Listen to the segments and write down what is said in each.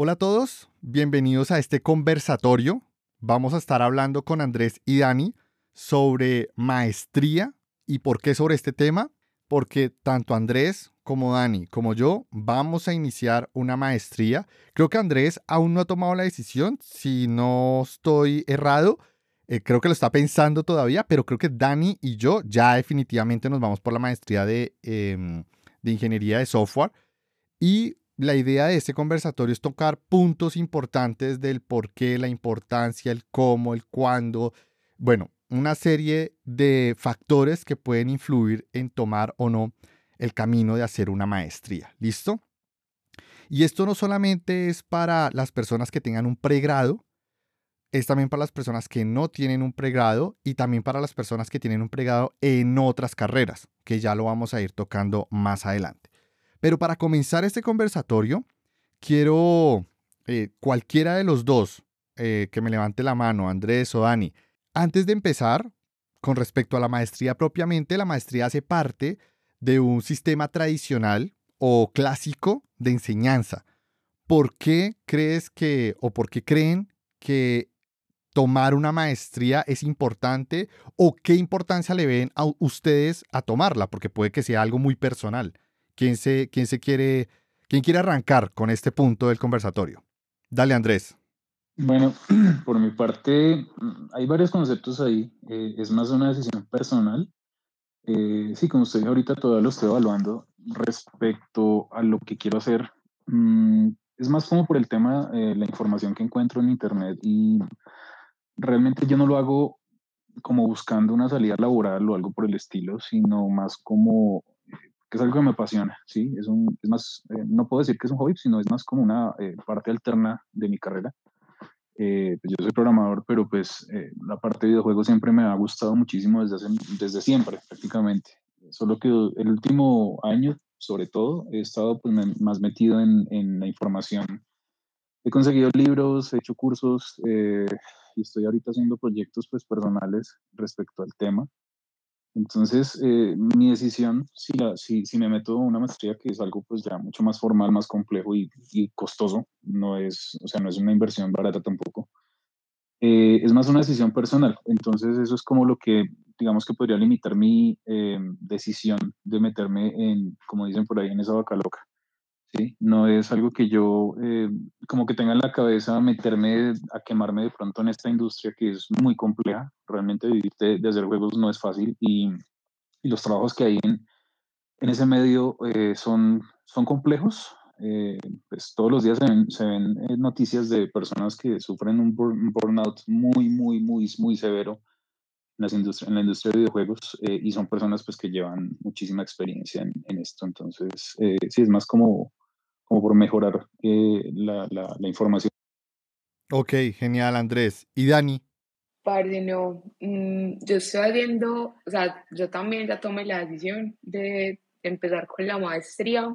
Hola a todos, bienvenidos a este conversatorio. Vamos a estar hablando con Andrés y Dani sobre maestría y por qué sobre este tema. Porque tanto Andrés como Dani como yo vamos a iniciar una maestría. Creo que Andrés aún no ha tomado la decisión, si no estoy errado. Eh, creo que lo está pensando todavía, pero creo que Dani y yo ya definitivamente nos vamos por la maestría de, em, de ingeniería de software. Y la idea de este conversatorio es tocar puntos importantes del por qué, la importancia, el cómo, el cuándo. Bueno, una serie de factores que pueden influir en tomar o no el camino de hacer una maestría. ¿Listo? Y esto no solamente es para las personas que tengan un pregrado, es también para las personas que no tienen un pregrado y también para las personas que tienen un pregrado en otras carreras, que ya lo vamos a ir tocando más adelante. Pero para comenzar este conversatorio, quiero eh, cualquiera de los dos eh, que me levante la mano, Andrés o Dani. Antes de empezar, con respecto a la maestría propiamente, la maestría hace parte de un sistema tradicional o clásico de enseñanza. ¿Por qué crees que o por qué creen que tomar una maestría es importante o qué importancia le ven a ustedes a tomarla? Porque puede que sea algo muy personal. ¿Quién se, quién se quiere, quién quiere arrancar con este punto del conversatorio? Dale, Andrés. Bueno, por mi parte, hay varios conceptos ahí. Eh, es más una decisión personal. Eh, sí, como usted ahorita todavía lo estoy evaluando respecto a lo que quiero hacer. Mm, es más como por el tema, eh, la información que encuentro en Internet y realmente yo no lo hago como buscando una salida laboral o algo por el estilo, sino más como que es algo que me apasiona, ¿sí? Es, un, es más, eh, no puedo decir que es un hobby, sino es más como una eh, parte alterna de mi carrera. Eh, pues yo soy programador, pero pues la parte de videojuegos siempre me ha gustado muchísimo desde, desde siempre, prácticamente. Solo que el último año, sobre todo, he estado pues, más metido en, en, la información. He conseguido libros, he hecho cursos y estoy ahorita haciendo proyectos pues, personales respecto al tema. Entonces, eh, mi decisión, si, la, si, si, me meto a una maestría, que es algo pues ya mucho más formal, más complejo y, costoso, no es, o sea, no es una inversión barata tampoco, eh, es más una decisión personal. Entonces, eso es como lo que, digamos que podría limitar mi eh, decisión de meterme en, como dicen por ahí, en esa vaca loca. ¿Sí? No es algo que yo eh, como que tenga en la cabeza meterme a quemarme de pronto en esta industria que es muy compleja. Realmente vivir de, hacer juegos no es fácil y, los trabajos que hay en, ese medio eh, son, son complejos. Eh, pues todos los días se ven, se ven noticias de personas que sufren un, burnout muy, muy, muy, muy severo las en la industria de videojuegos y son personas pues que llevan muchísima experiencia en, en esto. Entonces, sí, es más como como por mejorar eh, la, la, la, información. Ok, genial, Andrés. ¿Y Dani? Parce, no, mm, yo estoy haciendo, o sea, yo también ya tomé la decisión de empezar con la maestría.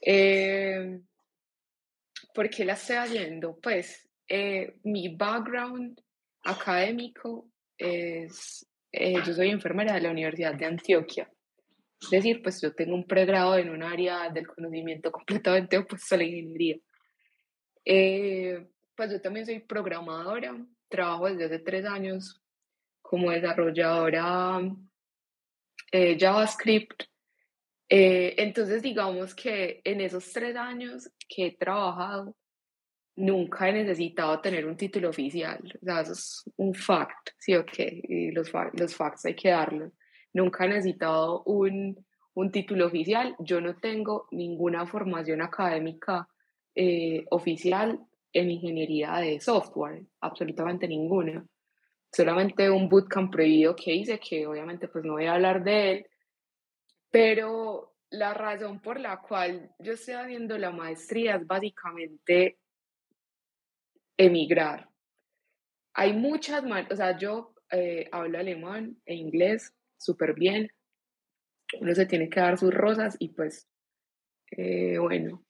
Eh, ¿Por qué la estoy haciendo? Pues eh, mi background académico es, yo soy enfermera de la Universidad de Antioquia. Es decir, pues yo tengo un pregrado en un área del conocimiento completamente opuesto a la ingeniería. Eh, pues yo también soy programadora, trabajo desde hace tres años como desarrolladora eh, JavaScript. Eh, entonces, digamos que en esos tres años que he trabajado, nunca he necesitado tener un título oficial. O sea, eso es un fact, sí o qué, y los, los facts hay que darlos nunca he necesitado un, un título oficial. Yo no tengo ninguna formación académica eh, oficial en ingeniería de software, absolutamente ninguna. Solamente un bootcamp prohibido que hice, que obviamente pues no voy a hablar de él, pero la razón por la cual yo estoy haciendo la maestría es básicamente emigrar. Hay muchas, o sea, yo eh, hablo alemán e inglés, súper bien. Uno se tiene que dar sus rosas y pues, eh, bueno.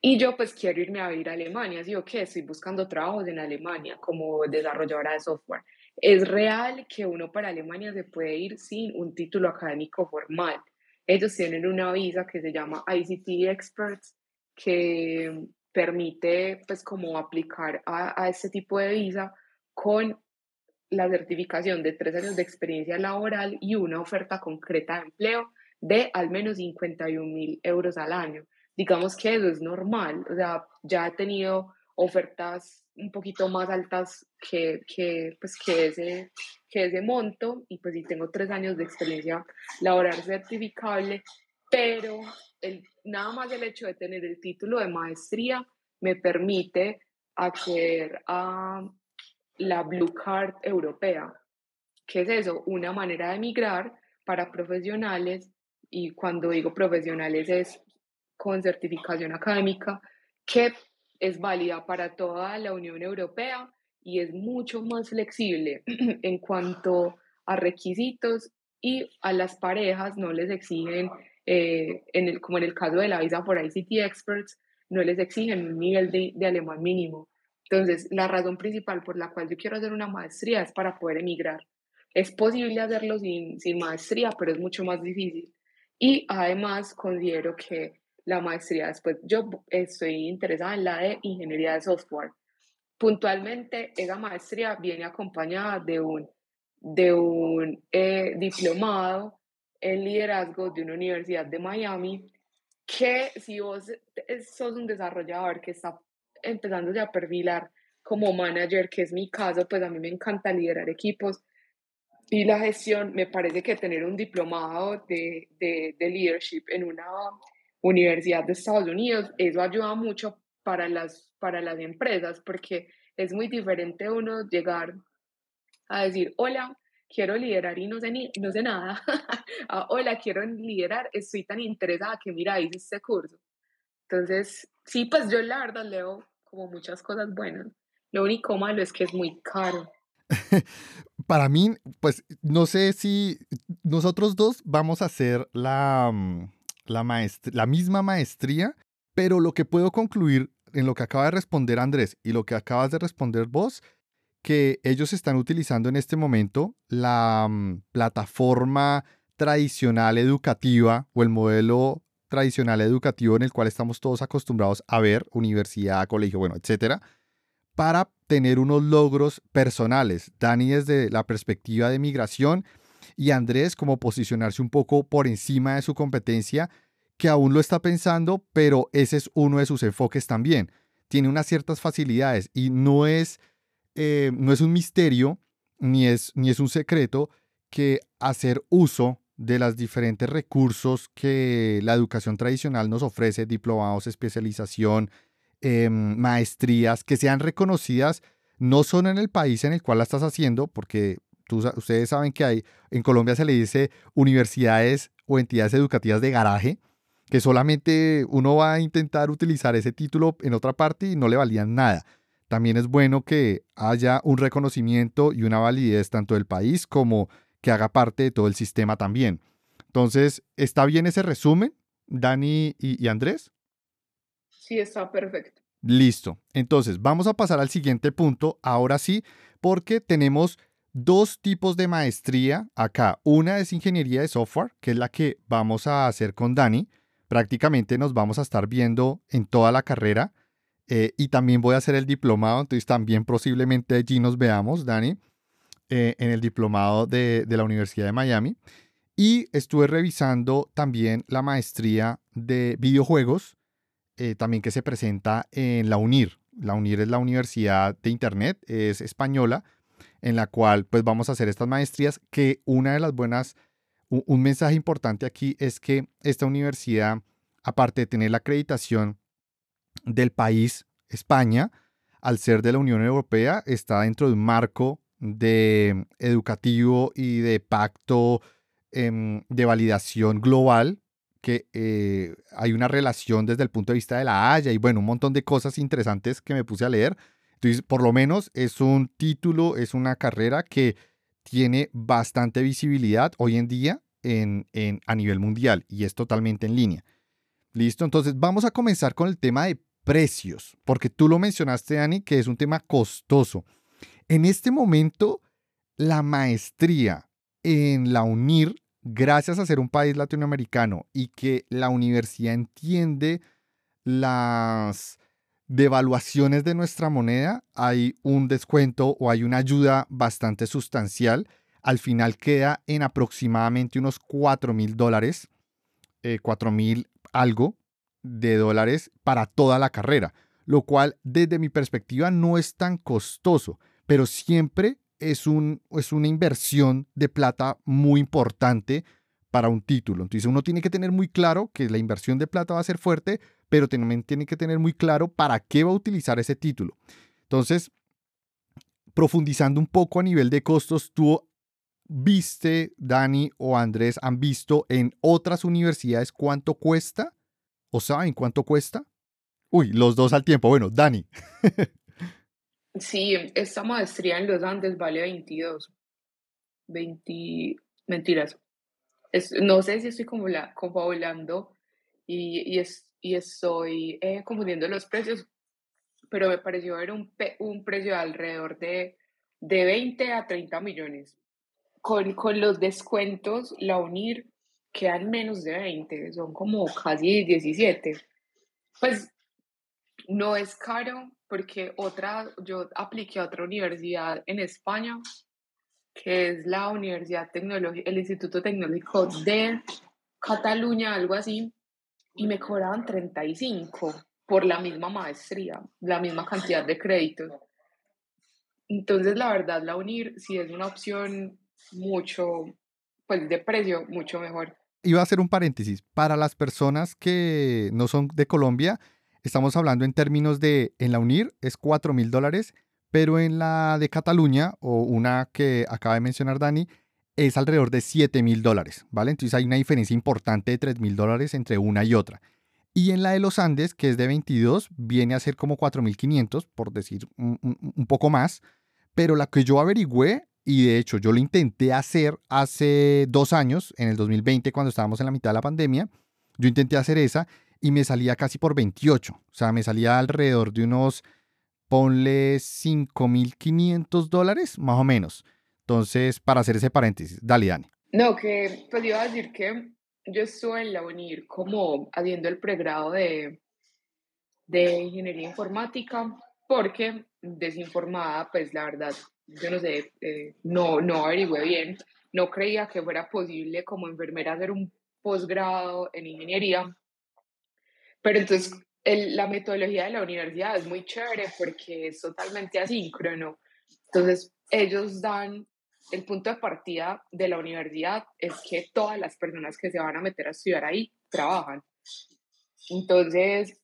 Y yo pues quiero irme a vivir a Alemania, ¿sí o qué? Estoy buscando trabajos en Alemania como desarrolladora de software. Es real que uno para Alemania se puede ir sin un título académico formal. Ellos tienen una visa que se llama ICT Experts, que permite pues como aplicar a, a este tipo de visa con la certificación de tres años de experiencia laboral y una oferta concreta de empleo de al menos 51 mil euros al año. Digamos que eso es normal, o sea, ya he tenido ofertas un poquito más altas que, que, pues, que, ese, que ese monto y pues sí tengo tres años de experiencia laboral certificable, pero el, nada más el hecho de tener el título de maestría me permite acceder a la Blue Card europea. ¿Qué es eso? Una manera de emigrar para profesionales y cuando digo profesionales es con certificación académica que es válida para toda la Unión Europea y es mucho más flexible en cuanto a requisitos y a las parejas no les exigen, eh, en el, como en el caso de la visa for ICT Experts, no les exigen un nivel de, de alemán mínimo. Entonces, la razón principal por la cual yo quiero hacer una maestría es para poder emigrar. Es posible hacerlo sin, sin maestría, pero es mucho más difícil. Y además considero que la maestría después, yo estoy interesada en la de ingeniería de software. Puntualmente, esa maestría viene acompañada de un, de un eh, diplomado en liderazgo de una universidad de Miami, que si vos sos un desarrollador que está empezándose a perfilar como manager, que es mi caso, pues a mí me encanta liderar equipos. Y la gestión, me parece que tener un diplomado de, de, de leadership en una universidad de Estados Unidos, eso ayuda mucho para las, para las empresas, porque es muy diferente uno llegar a decir, hola, quiero liderar y no sé, ni, no sé nada. Ah, hola, quiero liderar, estoy tan interesada que mira, hice este curso. Entonces, sí, pues yo la verdad leo como muchas cosas buenas. Lo único malo es que es muy caro. Para mí, pues no sé si nosotros dos vamos a hacer la, mm, la, la misma maestría, pero lo que puedo concluir en lo que acaba de responder Andrés y lo que acabas de responder vos, que ellos están utilizando en este momento la mm, plataforma tradicional educativa o el modelo tradicional educativo en el cual estamos todos acostumbrados a ver, universidad, colegio, bueno, etcétera, para tener unos logros personales. Dani desde la perspectiva de migración y Andrés como posicionarse un poco por encima de su competencia, que aún lo está pensando, pero ese es uno de sus enfoques también. Tiene unas ciertas facilidades y no es, eh, no es un misterio ni es, ni es un secreto que hacer uso de los diferentes recursos que la educación tradicional nos ofrece, diplomados, especialización, em, maestrías, que sean reconocidas no solo en el país en el cual la estás haciendo, porque ustedes saben que hay, en Colombia se le dice universidades o entidades educativas de garaje, que solamente uno va a intentar utilizar ese título en otra parte y no le valían nada. También es bueno que haya un reconocimiento y una validez tanto del país como que haga parte de todo el sistema también. Entonces, ¿está bien ese resumen, Dani y, y Andrés? Sí, está perfecto. Listo. Entonces, vamos a pasar al siguiente punto, ahora sí, porque tenemos dos tipos de maestría acá. Una es ingeniería de software, que es la que vamos a hacer con Dani. Prácticamente nos vamos a estar viendo en toda la carrera. Eh, y también voy a hacer el diplomado, entonces también posiblemente allí nos veamos, Dani, eh, en el diplomado de, la Universidad de Miami. Y estuve revisando también la maestría de videojuegos, eh, también que se presenta en la UNIR. La UNIR es la Universidad de Internet, es española, en la cual pues vamos a hacer estas maestrías, que una de las buenas, un, mensaje importante aquí es que esta universidad, aparte de tener la acreditación del país, España, al ser de la Unión Europea, está dentro de un marco de educativo y de pacto em, de validación global, que eh, hay una relación desde el punto de vista de la Haya y bueno, un montón de cosas interesantes que me puse a leer. Entonces, por lo menos es un título, es una carrera que tiene bastante visibilidad hoy en día en, en, a nivel mundial y es totalmente en línea. Listo, entonces vamos a comenzar con el tema de precios, porque tú lo mencionaste, Dani, que es un tema costoso. En este momento, la maestría en la UNIR, gracias a ser un país latinoamericano y que la universidad entiende las devaluaciones de nuestra moneda hay un descuento o hay una ayuda bastante sustancial. Al final queda en aproximadamente unos 4 mil dólares, eh, 4 mil algo de dólares para toda la carrera, lo cual desde mi perspectiva no es tan costoso, pero siempre es, un, es una inversión de plata muy importante para un título. Entonces uno tiene que tener muy claro que la inversión de plata va a ser fuerte, pero también tiene que tener muy claro para qué va a utilizar ese título. Entonces, profundizando un poco a nivel de costos, tú viste, Dani o Andrés, han visto en otras universidades cuánto cuesta o saben cuánto cuesta. Uy, los dos al tiempo. Bueno, Dani. sí, esta maestría en los Andes vale 22. 20, mentiras, no sé si estoy confabulando y, y, es, y estoy eh, confundiendo los precios, pero me pareció ver un, un precio de alrededor de, de 20 a 30 millones. Con, con los descuentos, la UNIR quedan menos de 20, son como casi 17. Pues no es caro porque otra, yo apliqué a otra universidad en España que es la Universidad Tecnológica, el Instituto Tecnológico de Cataluña, algo así, y me cobraban 35 por la misma maestría, la misma cantidad de créditos. Entonces, la verdad, la UNIR sí es una opción mucho, pues de precio, mucho mejor. Iba a hacer un paréntesis. Para las personas que no son de Colombia, estamos hablando en términos de, en la UNIR es 4 mil dólares pero en la de Cataluña, o una que acaba de mencionar Dani, es alrededor de 7 mil dólares, ¿vale? Entonces hay una diferencia importante de 3 mil dólares entre una y otra. Y en la de los Andes, que es de 22, viene a ser como 4.500, por decir un, un, poco más. Pero la que yo averigüé, y de hecho yo lo intenté hacer hace dos años, en el 2020, cuando estábamos en la mitad de la pandemia, yo intenté hacer esa y me salía casi por 28. O sea, me salía alrededor de unos ponle 5.500 dólares, más o menos. Entonces, para hacer ese paréntesis, dale, Dani. No, que pues iba a decir que yo estuve en la UNIR como haciendo el pregrado de, de ingeniería informática, porque desinformada, pues la verdad, yo no sé, eh, no, no averigüé bien, no creía que fuera posible como enfermera hacer un posgrado en ingeniería, pero entonces la metodología de la universidad es muy chévere porque es totalmente asíncrono. Entonces, ellos dan el punto de partida de la universidad es que todas las personas que se van a meter a estudiar ahí trabajan. Entonces,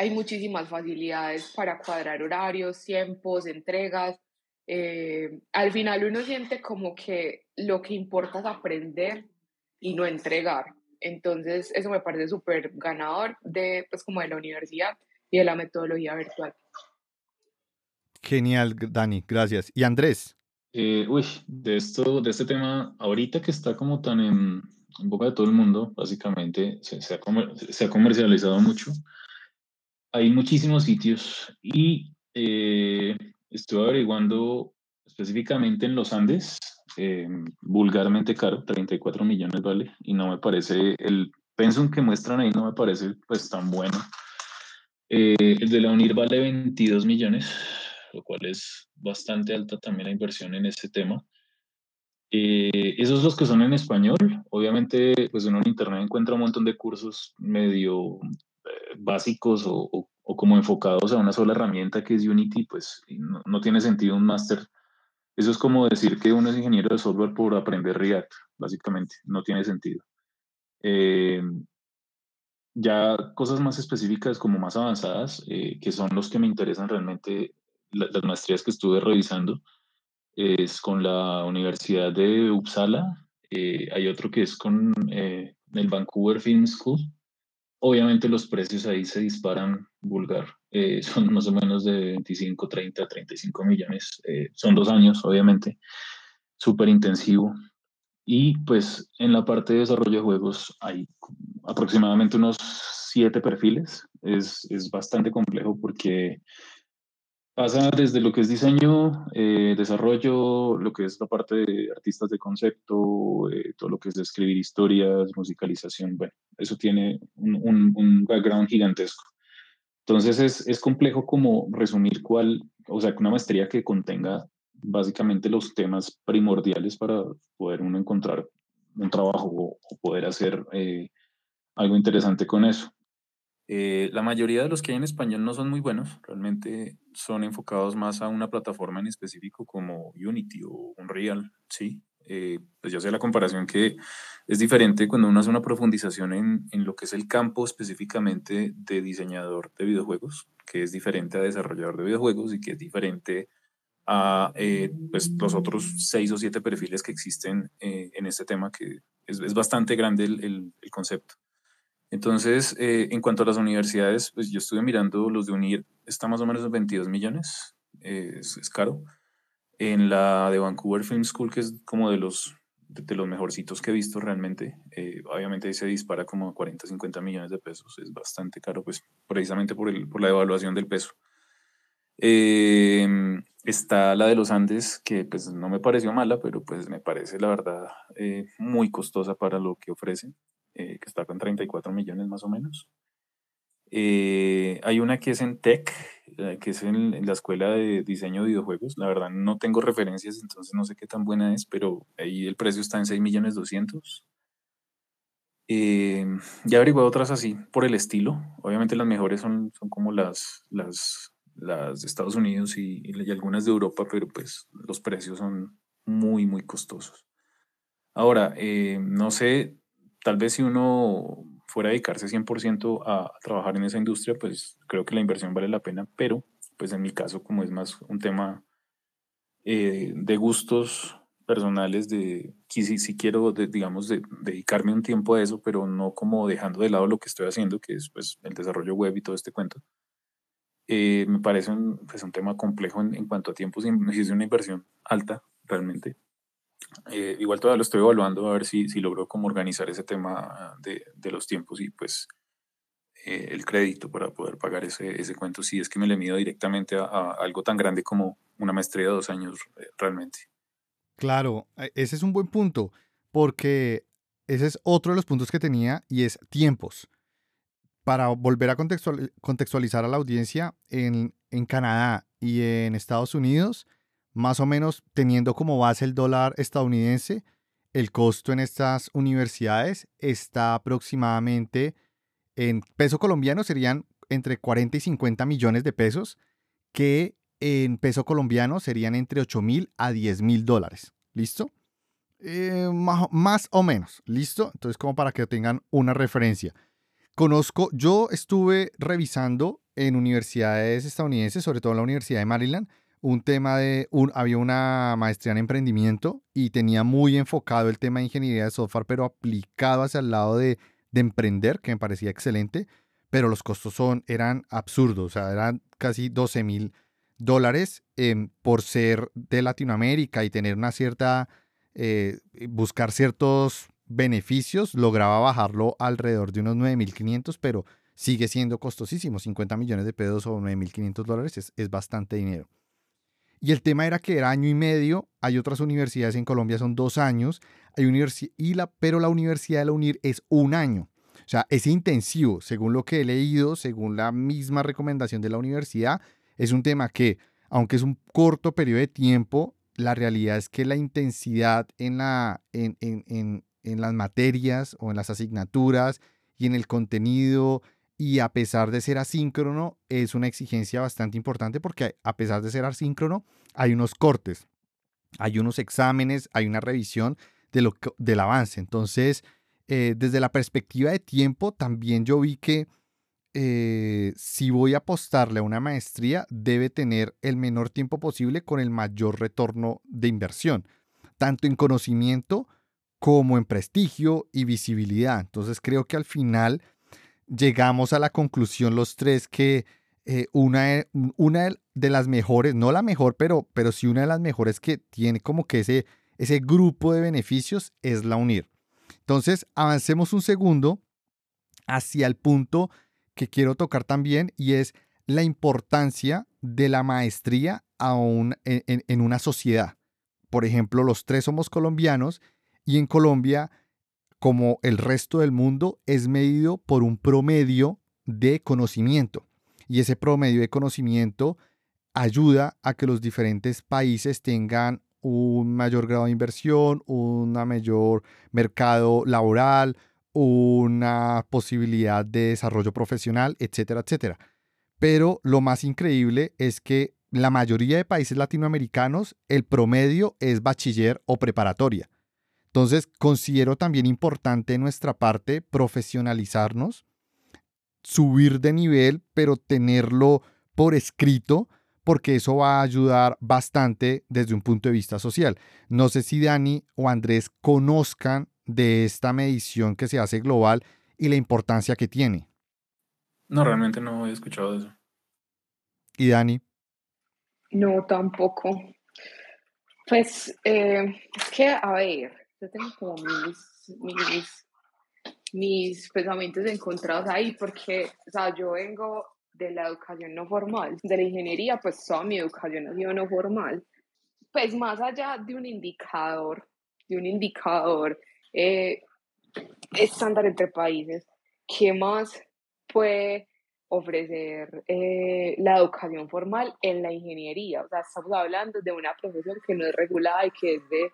hay muchísimas facilidades para cuadrar horarios, tiempos, entregas. Eh, al final uno siente como que lo que importa es aprender y no entregar. Entonces, eso me parece súper ganador de, pues, como de la universidad y de la metodología virtual. Genial, Dani, gracias. ¿Y Andrés? Eh, uy, de esto, de este tema, ahorita que está como tan en, boca de todo el mundo, básicamente, se, se, ha se, ha, comercializado mucho. Hay muchísimos sitios y eh, estuve averiguando específicamente en los Andes, eh, vulgarmente caro, 34 millones vale, y no me parece, el pensum que muestran ahí no me parece pues tan bueno. Eh, el de la UNIR vale 22 millones, lo cual es bastante alta también la inversión en ese tema. Eh, esos los que son en español, obviamente pues uno en internet encuentra un montón de cursos medio básicos o, o, como enfocados a una sola herramienta que es Unity, pues no, tiene sentido un máster eso es como decir que uno es ingeniero de software por aprender React, básicamente, no tiene sentido. Eh, ya cosas más específicas, como más avanzadas, eh, que son los que me interesan realmente, las maestrías que estuve revisando, es con la Universidad de Uppsala, eh, hay otro que es con el Vancouver Film School. Obviamente los precios ahí se disparan vulgar. Eh, son más o menos de 25, 30, 35 millones. Eh, son dos años, obviamente, súper intensivo. Y pues en la parte de desarrollo de juegos hay aproximadamente unos siete perfiles. Es, es bastante complejo porque pasa desde lo que es diseño, eh, desarrollo, lo que es la parte de artistas de concepto, todo lo que es escribir historias, musicalización. Bueno, eso tiene un background gigantesco. Entonces es, es complejo como resumir cuál, o sea, una maestría que contenga básicamente los temas primordiales para poder uno encontrar un trabajo o, poder hacer eh, algo interesante con eso. Eh, la mayoría de los que hay en español no son muy buenos, realmente son enfocados más a una plataforma en específico como Unity o Unreal, ¿sí? Eh, pues ya sé la comparación que es diferente cuando uno hace una profundización en, lo que es el campo específicamente de diseñador de videojuegos, que es diferente a desarrollador de videojuegos y que es diferente a eh, pues, los otros seis o siete perfiles que existen eh, en este tema, que es, bastante grande el, concepto. Entonces, eh, en cuanto a las universidades, pues yo estuve mirando los de UNIR, está más o menos en 22 millones, es, es, caro. En la de Vancouver Film School, que es como de los, de, los mejorcitos que he visto realmente, obviamente ahí se dispara como 40, 50 millones de pesos, es bastante caro, pues precisamente por, el, por la devaluación del peso. Eh, Está la de los Andes, que pues no me pareció mala, pero pues me parece la verdad eh, muy costosa para lo que ofrece, eh, que está con 34 millones más o menos. Eh, hay una que es en Tech, que es en, la escuela de diseño de videojuegos. La verdad no tengo referencias, entonces no sé qué tan buena es, pero ahí el precio está en 6 millones 200. ya averigué otras así por el estilo. Obviamente las mejores son, son como las, las las de Estados Unidos y, y, algunas de Europa, pero pues los precios son muy, muy costosos. Ahora, eh, no sé, tal vez si uno fuera a dedicarse 100% a, trabajar en esa industria, pues creo que la inversión vale la pena, pero pues en mi caso, como es más un tema eh, de gustos personales, de si, si quiero, digamos, de, dedicarme un tiempo a eso, pero no como dejando de lado lo que estoy haciendo, que es pues el desarrollo web y todo este cuento, eh, me parece un, pues, un tema complejo en, en cuanto a tiempos y es una inversión alta realmente. Eh, igual todavía lo estoy evaluando a ver si, si logro como organizar ese tema de, de los tiempos y pues eh, el crédito para poder pagar ese, ese cuento si es que me le mido directamente a, a, algo tan grande como una maestría de dos años realmente. Claro, e, ese es un buen punto porque ese es otro de los puntos que tenía y es tiempos para volver a contextualizar a la audiencia, en, Canadá y en Estados Unidos, más o menos teniendo como base el dólar estadounidense, el costo en estas universidades está aproximadamente en peso colombiano serían entre 40 y 50 millones de pesos, que en peso colombiano serían entre 8 mil a 10 mil dólares. ¿Listo? Eh, más, más, o menos. ¿Listo? Entonces, como para que tengan una referencia. Conozco, yo estuve revisando en universidades estadounidenses, sobre todo en la Universidad de Maryland, un tema de, un, había una maestría en emprendimiento y tenía muy enfocado el tema de ingeniería de software, pero aplicado hacia el lado de, de emprender, que me parecía excelente, pero los costos son, eran absurdos, o sea, eran casi 12 mil dólares em, por ser de Latinoamérica y tener una cierta, eh, buscar ciertos beneficios, lograba bajarlo alrededor de unos 9.500, pero sigue siendo costosísimo. 50 millones de pesos o 9.500 dólares es, es, bastante dinero. Y el tema era que era año y medio, hay otras universidades en Colombia, son dos años, hay y la, pero la Universidad de la UNIR es un año. O sea, es intensivo, según lo que he leído, según la misma recomendación de la universidad, es un tema que, aunque es un corto periodo de tiempo, la realidad es que la intensidad en, la, en, en, en las materias o en las asignaturas y en el contenido y a pesar de ser asíncrono es una exigencia bastante importante porque a pesar de ser asíncrono hay unos cortes, hay unos exámenes, hay una revisión de lo, del avance. Entonces, eh, desde la perspectiva de tiempo, también yo vi que eh, si voy a apostarle a una maestría, debe tener el menor tiempo posible con el mayor retorno de inversión, tanto en conocimiento como en prestigio y visibilidad. Entonces creo que al final llegamos a la conclusión los tres que eh, una, una de las mejores, no la mejor, pero, pero sí una de las mejores que tiene como que ese, ese grupo de beneficios es la UNIR. Entonces avancemos un segundo hacia el punto que quiero tocar también y es la importancia de la maestría en, en una sociedad. Por ejemplo, los tres somos colombianos y en Colombia, como el resto del mundo, es medido por un promedio de conocimiento. y ese promedio de conocimiento ayuda a que los diferentes países tengan un mayor grado de inversión, un mayor mercado laboral, una posibilidad de desarrollo profesional, etcétera, etcétera. Pero lo más increíble es que la mayoría de países latinoamericanos el promedio es bachiller o preparatoria. Entonces, considero también importante en nuestra parte profesionalizarnos, subir de nivel, pero tenerlo por escrito, porque eso va a ayudar bastante desde un punto de vista social. No sé si Dani o Andrés conozcan de esta medición que se hace global y la importancia que tiene. No, realmente no he escuchado eso. ¿Y Dani? No, tampoco. Pues eh, es que, a ver, yo tengo como mis, mis, mis pensamientos encontrados ahí porque, o sea, yo vengo de la educación no formal, de la ingeniería, pues toda mi educación ha sido no formal. Pues más allá de un indicador, de un indicador eh, estándar entre países, ¿qué más puede ofrecer eh, la educación formal en la ingeniería? O sea, estamos hablando de una profesión que no es regulada y que es de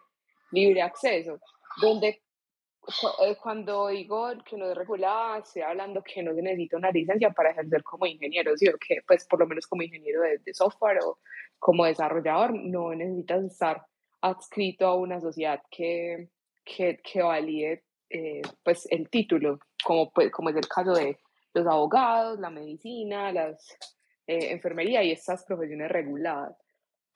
libre acceso, donde eh, cuando digo que no es regulada, estoy hablando que no se necesita una licencia para ejercer como ingeniero, ¿sí? o que pues por lo menos como ingeniero de, de software o como desarrollador, no necesitas estar adscrito a una sociedad que, que, que valide eh, pues el título, como, pues, como es el caso de los abogados, la medicina, las eh, enfermería y estas profesiones reguladas.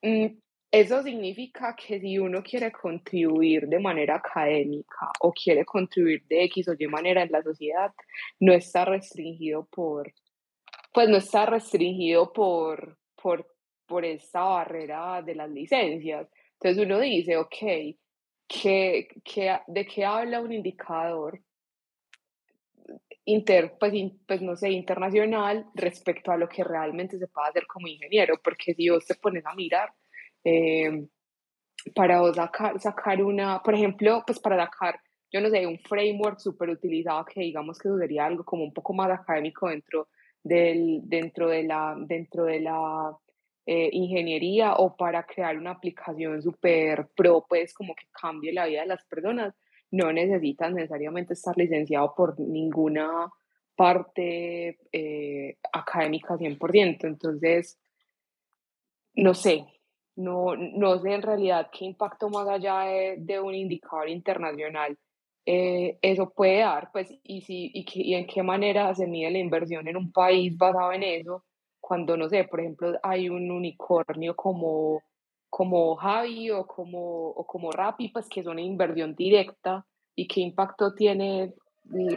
Mm, eso significa que si uno quiere contribuir de manera académica o quiere contribuir de X o Y manera en la sociedad, no está restringido por, pues no está restringido por, por, por esta barrera de las licencias. Entonces uno dice, ok, ¿qué, qué, ¿de qué habla un indicador inter, pues, pues, no sé, internacional respecto a lo que realmente se puede hacer como ingeniero? Porque si vos te pones a mirar, eh, para sacar, sacar una, por ejemplo, pues para sacar, yo no sé, un framework súper utilizado que digamos que sería algo como un poco más académico dentro, del, dentro de la, dentro de la eh, ingeniería o para crear una aplicación súper pro, pues como que cambie la vida de las personas, no necesitan necesariamente estar licenciado por ninguna parte eh, académica 100%. Entonces, no sé, no, no sé en realidad qué impacto más allá de, un indicador internacional eh, eso puede dar, pues, y, si, y, y, en qué manera se mide la inversión en un país basado en eso, cuando, no sé, por ejemplo, hay un unicornio como, como Javi o como, o como Rappi, pues que es una inversión directa y qué impacto tiene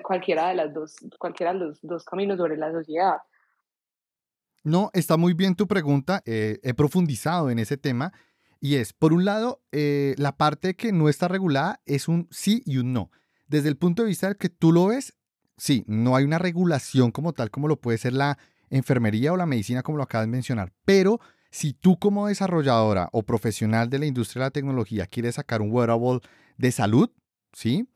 cualquiera de las dos, cualquiera de los dos caminos sobre la sociedad. No, está muy bien tu pregunta. Eh, he profundizado en ese tema. Y es, por un lado, eh, la parte que no está regulada es un sí y un no. Desde el punto de vista del que tú lo ves, sí, no hay una regulación como tal, como lo puede ser la enfermería o la medicina, como lo acabas de mencionar. Pero si tú como desarrolladora o profesional de la industria de la tecnología quieres sacar un wearable de salud, ¿sí?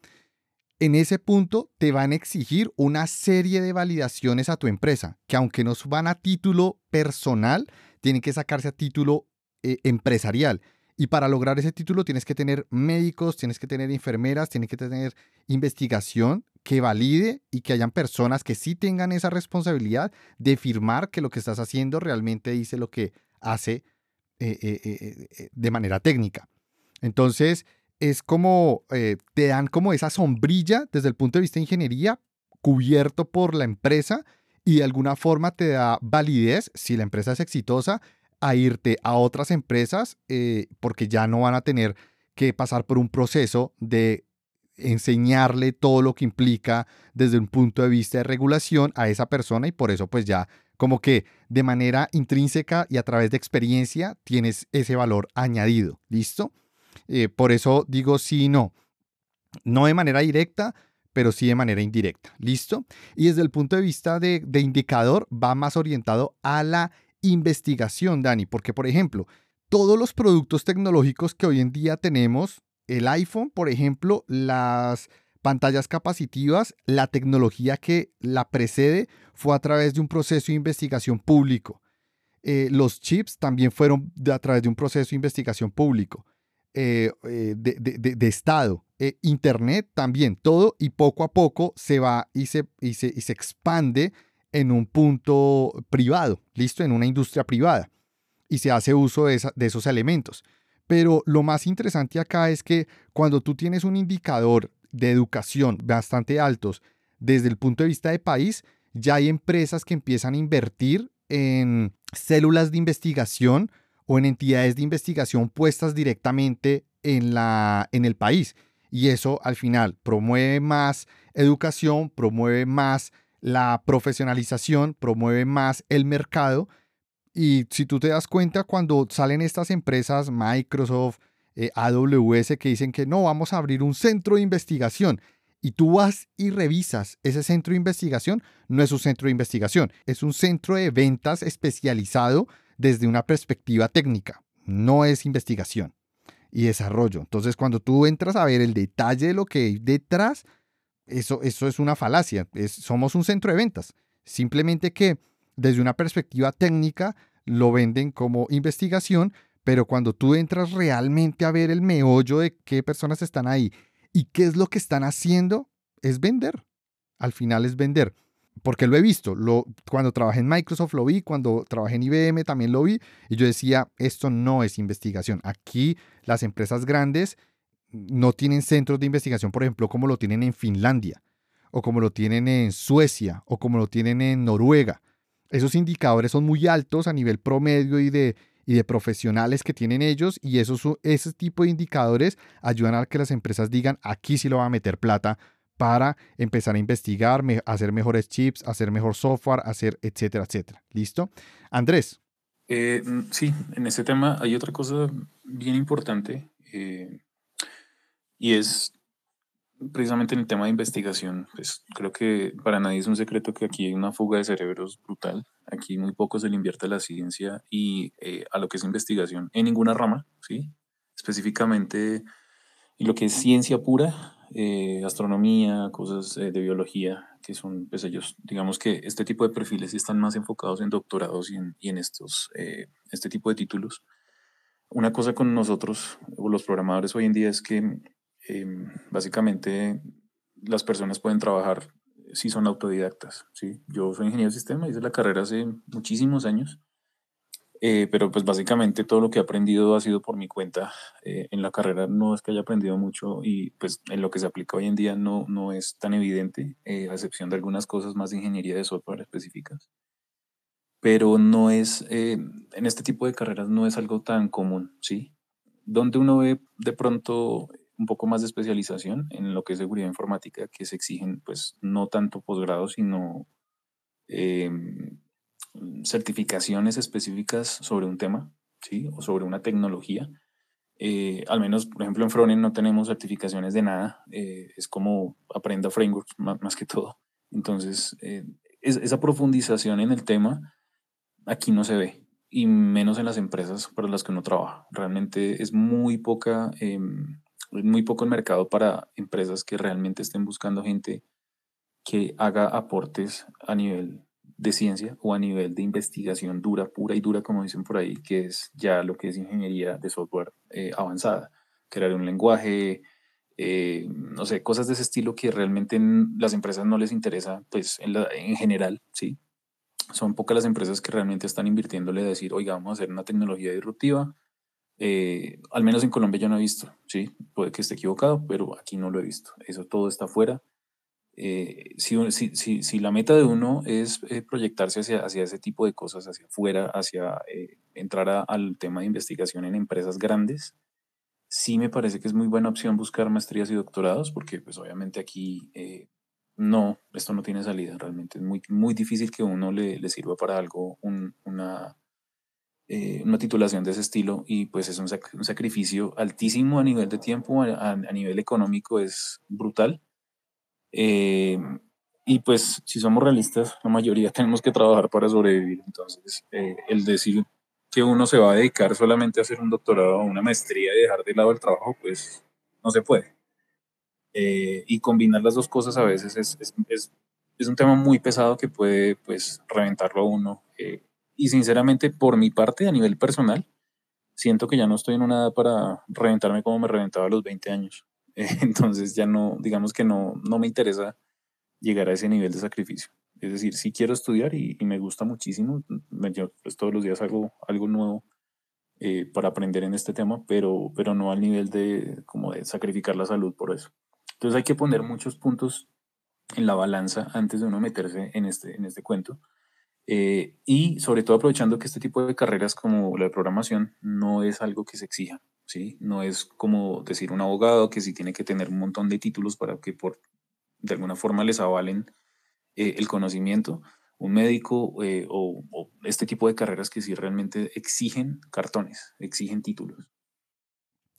En ese punto te van a exigir una serie de validaciones a tu empresa, que aunque no van a título personal, tienen que sacarse a título eh, empresarial. Y para lograr ese título tienes que tener médicos, tienes que tener enfermeras, tienes que tener investigación que valide y que hayan personas que sí tengan esa responsabilidad de firmar que lo que estás haciendo realmente dice lo que hace eh, eh, de manera técnica. Entonces, es como, eh, te dan como esa sombrilla desde el punto de vista de ingeniería cubierto por la empresa y de alguna forma te da validez, si la empresa es exitosa, a irte a otras empresas eh, porque ya no van a tener que pasar por un proceso de enseñarle todo lo que implica desde un punto de vista de regulación a esa persona y por eso pues ya como que de manera intrínseca y a través de experiencia tienes ese valor añadido, ¿listo? Eh, por eso digo sí y no. No de manera directa, pero sí de manera indirecta. ¿Listo? Y desde el punto de vista de, indicador, va más orientado a la investigación, Dani, porque por ejemplo, todos los productos tecnológicos que hoy en día tenemos, el iPhone, por ejemplo, las pantallas capacitivas, la tecnología que la precede fue a través de un proceso de investigación público. Eh, los chips también fueron a través de un proceso de investigación público, eh, eh, de, Estado. Internet también, todo y poco a poco se va y se, y se, y se expande en un punto privado, listo, en una industria privada. Y se hace uso de, de esos elementos. Pero lo más interesante acá es que cuando tú tienes un indicador de educación bastante altos desde el punto de vista de país, ya hay empresas que empiezan a invertir en células de investigación o en entidades de investigación puestas directamente en, la, en el país. Y eso al final promueve más educación, promueve más la profesionalización, promueve más el mercado. Y si tú te das cuenta, cuando salen estas empresas, Microsoft, eh, AWS, que dicen que no, vamos a abrir un centro de investigación, y tú vas y revisas ese centro de investigación, no es un centro de investigación, es un centro de ventas especializado desde una perspectiva técnica, no es investigación y desarrollo. Entonces, cuando tú entras a ver el detalle de lo que hay detrás, eso, eso es una falacia. somos un centro de ventas. Simplemente que desde una perspectiva técnica lo venden como investigación, pero cuando tú entras realmente a ver el meollo de qué personas están ahí y qué es lo que están haciendo, es vender. Al final es vender. Porque lo he visto. Cuando trabajé en Microsoft lo vi, cuando trabajé en IBM también lo vi. Y yo decía, esto no es investigación. Aquí las empresas grandes no tienen centros de investigación, por ejemplo, como lo tienen en Finlandia, o como lo tienen en Suecia, o como lo tienen en Noruega. Esos indicadores son muy altos a nivel promedio y de, y de profesionales que tienen ellos y esos, ese tipo de indicadores ayudan a que las empresas digan aquí sí lo va a meter plata para empezar a investigar, hacer mejores chips, hacer mejor software, hacer etcétera, etcétera. ¿Listo? Andrés. Eh, mm, sí, en ese tema hay otra cosa bien importante eh, y es precisamente en el tema de investigación, pues creo que para nadie es un secreto que aquí hay una fuga de cerebros brutal. Aquí muy poco se le invierte a la ciencia y eh, a lo que es investigación en ninguna rama, ¿sí? Específicamente en lo que es ciencia pura, eh, astronomía, cosas eh, de biología, que son, pues ellos, digamos que este tipo de perfiles están más enfocados en doctorados y en, y en estos, este tipo de títulos. Una cosa con nosotros, o los programadores hoy en día, es que Em, básicamente las personas pueden trabajar si son autodidactas. ¿sí? Yo soy ingeniero de sistema, hice la carrera hace muchísimos años, eh, pero pues básicamente todo lo que he aprendido ha sido por mi cuenta. Eh, en la carrera no es que haya aprendido mucho y pues en lo que se aplica hoy en día no, no es tan evidente, eh, a excepción de algunas cosas más de ingeniería de software específicas. Pero no es, en este tipo de carreras no es algo tan común, ¿sí? Donde uno ve de pronto un poco más de especialización en lo que es seguridad informática, que se exigen pues no tanto posgrado, sino em, certificaciones específicas sobre un tema, ¿sí? O sobre una tecnología. Eh, al menos, por ejemplo, en Frontend no tenemos certificaciones de nada, eh, es como aprenda frameworks más, que todo. Entonces, eh, esa profundización en el tema aquí no se ve, y menos en las empresas para las que uno trabaja. Realmente es muy poca em, muy poco el mercado para empresas que realmente estén buscando gente que haga aportes a nivel de ciencia o a nivel de investigación dura, pura y dura, como dicen por ahí, que es ya lo que es ingeniería de software eh, avanzada, crear un lenguaje, eh, no sé, cosas de ese estilo que realmente las empresas no les interesa, pues en, en general, ¿sí? Son pocas las empresas que realmente están invirtiéndole a decir, oiga, vamos a hacer una tecnología disruptiva, eh, al menos en Colombia yo no he visto, sí, puede que esté equivocado, pero aquí no lo he visto. Eso todo está afuera. Eh, si, la meta de uno es eh, proyectarse hacia, ese tipo de cosas, hacia afuera, hacia entrar al tema de investigación en empresas grandes, sí me parece que es muy buena opción buscar maestrías y doctorados, porque pues obviamente aquí no, esto no tiene salida, realmente es muy, muy difícil que uno le, sirva para algo una eh, una titulación de ese estilo y pues es un, sacrificio altísimo a nivel de tiempo, a, nivel económico es brutal. Eh, y pues si somos realistas, la mayoría tenemos que trabajar para sobrevivir. Entonces, eh, el decir que uno se va a dedicar solamente a hacer un doctorado o una maestría y dejar de lado el trabajo, pues no se puede. Eh, y combinar las dos cosas a veces es, es, es, es, un tema muy pesado que puede pues reventarlo a uno. Eh, y sinceramente, por mi parte, a nivel personal, siento que ya no estoy en una edad para reventarme como me reventaba a los 20 años. entonces ya no, digamos que no, no me interesa llegar a ese nivel de sacrificio. Es decir, sí quiero estudiar y, me gusta muchísimo. Yo pues, todos los días hago algo nuevo eh, para aprender en este tema, pero, pero no al nivel de, como de sacrificar la salud por eso. Entonces hay que poner muchos puntos en la balanza antes de uno meterse en este, en este cuento. Eh, y sobre todo aprovechando que este tipo de carreras como la de programación no es algo que se exija, ¿sí? No es como decir un abogado que sí tiene que tener un montón de títulos para que por, de alguna forma les avalen eh, el conocimiento, un médico eh, o, este tipo de carreras que sí realmente exigen cartones, exigen títulos.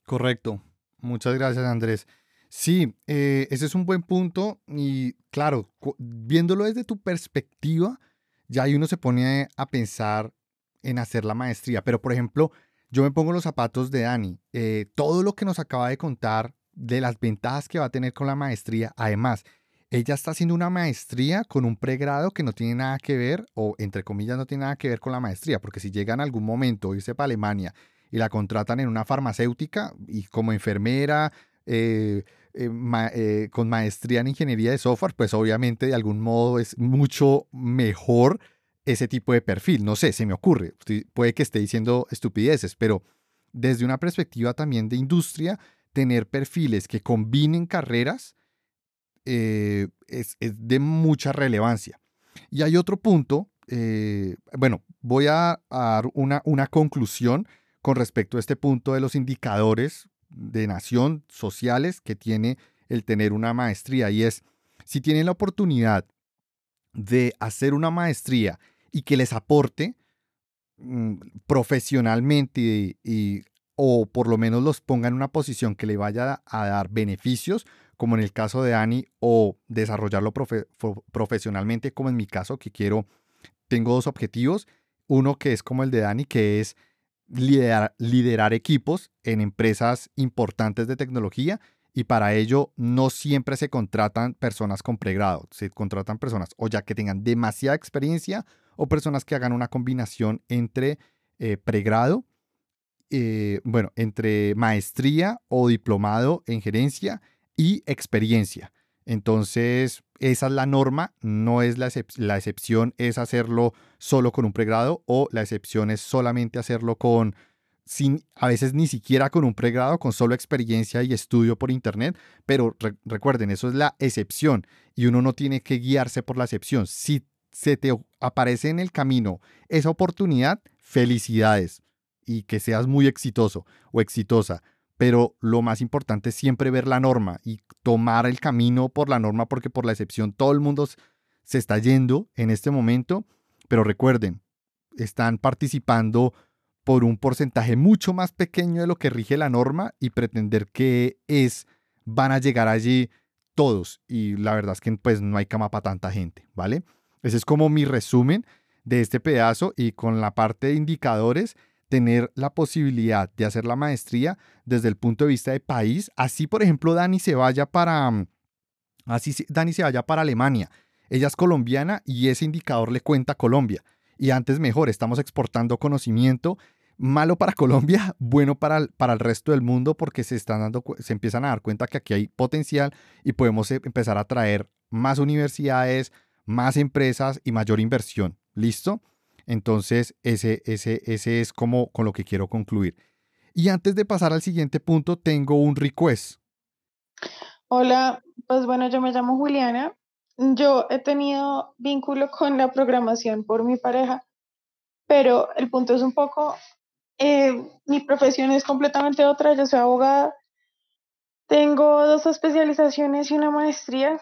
Correcto. Muchas gracias, Andrés. Sí, eh, ese es un buen punto y claro, viéndolo desde tu perspectiva, ya ahí uno se pone a pensar en hacer la maestría. Pero, por ejemplo, yo me pongo los zapatos de Dani. Eh, todo lo que nos acaba de contar de las ventajas que va a tener con la maestría, además, ella está haciendo una maestría con un pregrado que no tiene nada que ver, o entre comillas, no tiene nada que ver con la maestría, porque si llega en algún momento irse para Alemania y la contratan en una farmacéutica y como enfermera, eh, eh, con maestría en ingeniería de software, pues obviamente de algún modo es mucho mejor ese tipo de perfil. No sé, se me ocurre. Puede que esté diciendo estupideces, pero desde una perspectiva también de industria, tener perfiles que combinen carreras eh, es, de mucha relevancia. Y hay otro punto, eh, bueno, voy a, dar una, una conclusión con respecto a este punto de los indicadores de nación sociales que tiene el tener una maestría y es, si tienen la oportunidad de hacer una maestría y que les aporte mm, profesionalmente y, o por lo menos los ponga en una posición que le vaya a dar beneficios, como en el caso de Ani, o desarrollarlo profesionalmente, como en mi caso, que quiero, tengo dos objetivos. Uno que es como el de Dani, que es liderar, liderar equipos en empresas importantes de tecnología y para ello no siempre se contratan personas con pregrado, se contratan personas o ya que tengan demasiada experiencia o personas que hagan una combinación entre eh, pregrado, eh, bueno, entre maestría o diplomado en gerencia y experiencia. Entonces, esa es la norma, no es la, la, excepción, es hacerlo solo con un pregrado o la excepción es solamente hacerlo con, sin, a veces ni siquiera con un pregrado, con solo experiencia y estudio por internet, pero recuerden, eso es la excepción y uno no tiene que guiarse por la excepción. Si se te aparece en el camino esa oportunidad, felicidades y que seas muy exitoso o exitosa. Pero lo más importante es siempre ver la norma y tomar el camino por la norma porque por la excepción todo el mundo se está yendo en este momento, pero recuerden, están participando por un porcentaje mucho más pequeño de lo que rige la norma y pretender que es van a llegar allí todos. Y la verdad es que pues no hay cama para tanta gente, ¿vale? Ese es como mi resumen de este pedazo y con la parte de indicadores tener la posibilidad de hacer la maestría desde el punto de vista de país. Así, por ejemplo, Dani se vaya para, mm, así Dani se vaya para Alemania. Ella es colombiana y ese indicador le cuenta a Colombia. Y antes mejor, estamos exportando conocimiento malo para Colombia, bueno para el, para el resto del mundo porque se, están dando, se empiezan a dar cuenta que aquí hay potencial y podemos eh, empezar a traer más universidades, más empresas y mayor inversión. ¿Listo? Entonces, ese, ese, ese es como con lo que quiero concluir. Y antes de pasar al siguiente punto, tengo un request. Hola, pues bueno, yo me llamo Juliana. Yo he tenido vínculo con la programación por mi pareja, pero el punto es un poco, eh, mi profesión es completamente otra, yo soy abogada, tengo dos especializaciones y una maestría,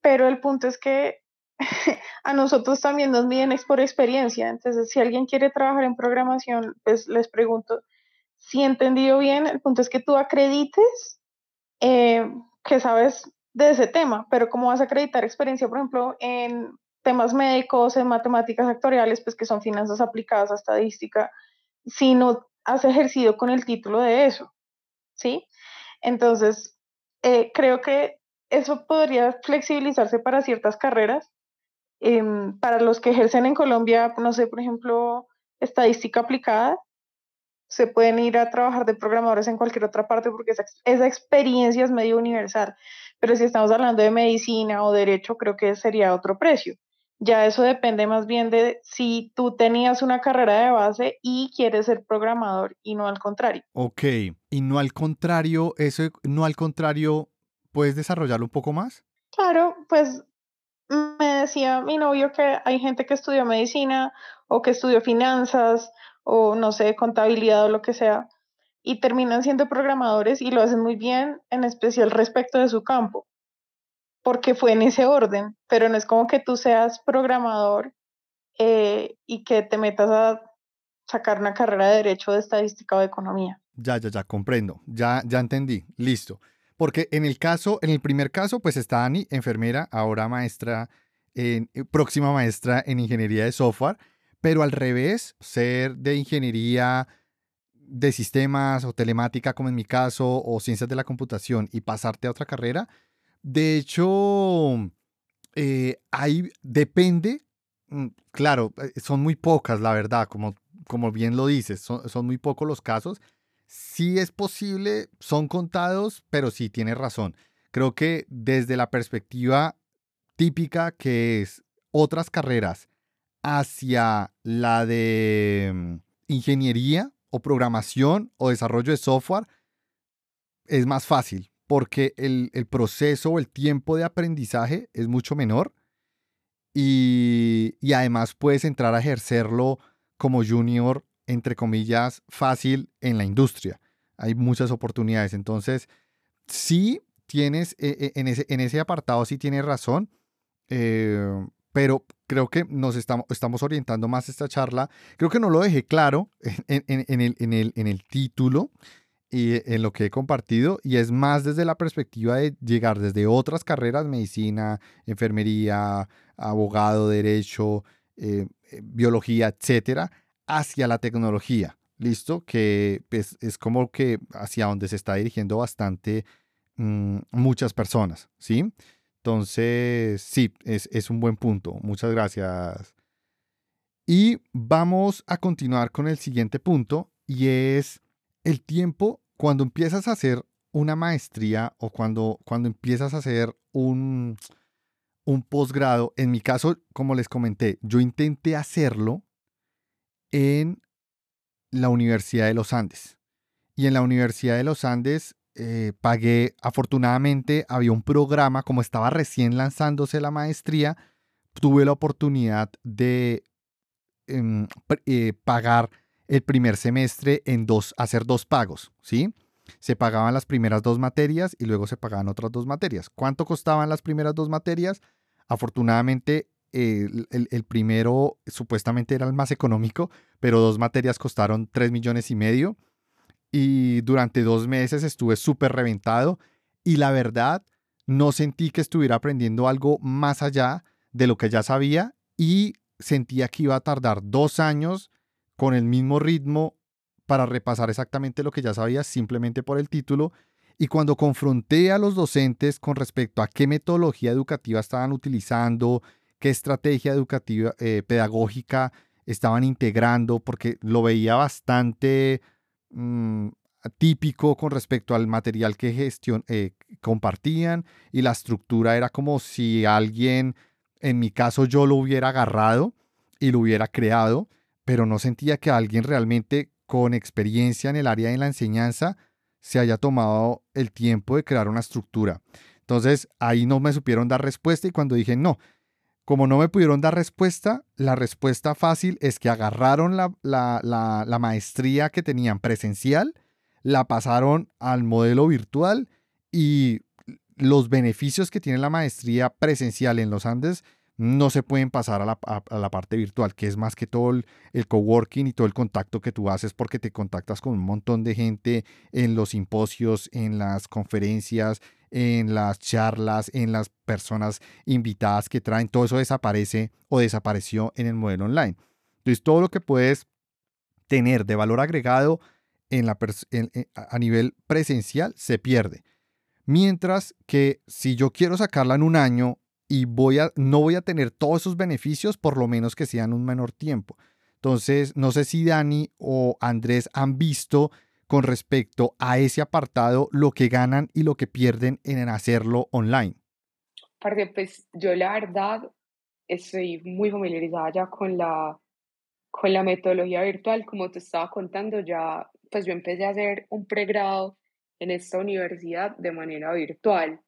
pero el punto es que a nosotros también nos miden por experiencia. Entonces, si alguien quiere trabajar en programación, pues les pregunto si he entendido bien. El punto es que tú acredites eh, que sabes de ese tema, pero ¿cómo vas a acreditar experiencia, por ejemplo, en temas médicos, en matemáticas actuariales, pues que son finanzas aplicadas a estadística, si no has ejercido con el título de eso? ¿Sí? Entonces, eh, creo que eso podría flexibilizarse para ciertas carreras. Em, para los que ejercen en Colombia, no sé, por ejemplo, estadística aplicada, se pueden ir a trabajar de programadores en cualquier otra parte porque esa, esa, experiencia es medio universal. Pero si estamos hablando de medicina o derecho, creo que sería otro precio. Ya eso depende más bien de si tú tenías una carrera de base y quieres ser programador y no al contrario. Ok, y no al contrario, eso no al contrario, ¿puedes desarrollarlo un poco más? Claro, pues me decía mi novio que hay gente que estudió medicina o que estudió finanzas o no sé, contabilidad o lo que sea, y terminan siendo programadores y lo hacen muy bien, en especial respecto de su campo, porque fue en ese orden, pero no es como que tú seas programador eh, y que te metas a sacar una carrera de derecho, de estadística o de economía. Ya, ya, ya, comprendo, ya, ya entendí, listo. Porque en el caso, en el primer caso, pues está Ani, enfermera, ahora maestra, en, eh, próxima maestra en ingeniería de software, pero al revés, ser de ingeniería de sistemas o telemática, como en mi caso, o ciencias de la computación y pasarte a otra carrera, de hecho, eh, ahí depende, mm, claro, eh, son muy pocas, la verdad, como, como bien lo dices, son, son muy pocos los casos. Sí es posible, son contados, pero sí tienes razón. Creo que desde la perspectiva típica que es otras carreras hacia la de mm, ingeniería o programación o desarrollo de software es más fácil porque el, proceso o el tiempo de aprendizaje es mucho menor y, y, además puedes entrar a ejercerlo como junior, entre comillas, fácil en la industria. Hay muchas oportunidades. Entonces, sí tienes, e, e, en ese, en ese apartado sí tienes razón, eh, pero creo que nos estamos, estamos orientando más esta charla. Creo que no lo dejé claro en, en, el, en, el, en el título y en lo que he compartido, y es más desde la perspectiva de llegar desde otras carreras, medicina, enfermería, abogado, derecho, eh, eh, biología, etcétera, hacia la tecnología. ¿Listo? Que pues, es como que hacia donde se está dirigiendo bastante mm, muchas personas, ¿sí? Entonces, sí, es, un buen punto. Muchas gracias. Y vamos a continuar con el siguiente punto y es el tiempo cuando empiezas a hacer una maestría o cuando, cuando empiezas a hacer un, un posgrado. En mi caso, como les comenté, yo intenté hacerlo en la Universidad de los Andes. Y en la Universidad de los Andes eh, pagué, afortunadamente había un programa, como estaba recién lanzándose la maestría, tuve la oportunidad de em, eh, pagar el primer semestre en dos, hacer dos pagos, ¿sí? Se pagaban las primeras dos materias y luego se pagaban otras dos materias. ¿Cuánto costaban las primeras dos materias? Afortunadamente, el, el, primero supuestamente era el más económico, pero dos materias costaron tres millones y medio y durante dos meses estuve súper reventado y la verdad no sentí que estuviera aprendiendo algo más allá de lo que ya sabía y sentía que iba a tardar dos años con el mismo ritmo para repasar exactamente lo que ya sabía simplemente por el título. Y cuando confronté a los docentes con respecto a qué metodología educativa estaban utilizando, qué estrategia educativa, eh, pedagógica estaban integrando, porque lo veía bastante Mm, típico con respecto al material que gestion, eh, compartían y la estructura era como si alguien, en mi caso yo lo hubiera agarrado y lo hubiera creado, pero no sentía que alguien realmente con experiencia en el área de la enseñanza se haya tomado el tiempo de crear una estructura. Entonces ahí no me supieron dar respuesta y cuando dije no, como no me pudieron dar respuesta, la respuesta fácil es que agarraron la, maestría que tenían presencial, la pasaron al modelo virtual y los beneficios que tiene la maestría presencial en los Andes no se pueden pasar a la, parte virtual, que es más que todo el, el, coworking y todo el contacto que tú haces porque te contactas con un montón de gente en los simposios, en las conferencias, en las charlas, en las personas invitadas que traen, todo eso desaparece o desapareció en el modelo online. Entonces, todo lo que puedes tener de valor agregado en la a nivel presencial se pierde. Mientras que si yo quiero sacarla en un año y voy a, no voy a tener todos esos beneficios, por lo menos que sean un menor tiempo. Entonces, no sé si Dani o Andrés han visto con respecto a ese apartado lo que ganan y lo que pierden en hacerlo online. Porque pues yo la verdad estoy muy familiarizada ya con la, con la metodología virtual, como te estaba contando, ya pues yo empecé a hacer un pregrado en esta universidad de manera virtual.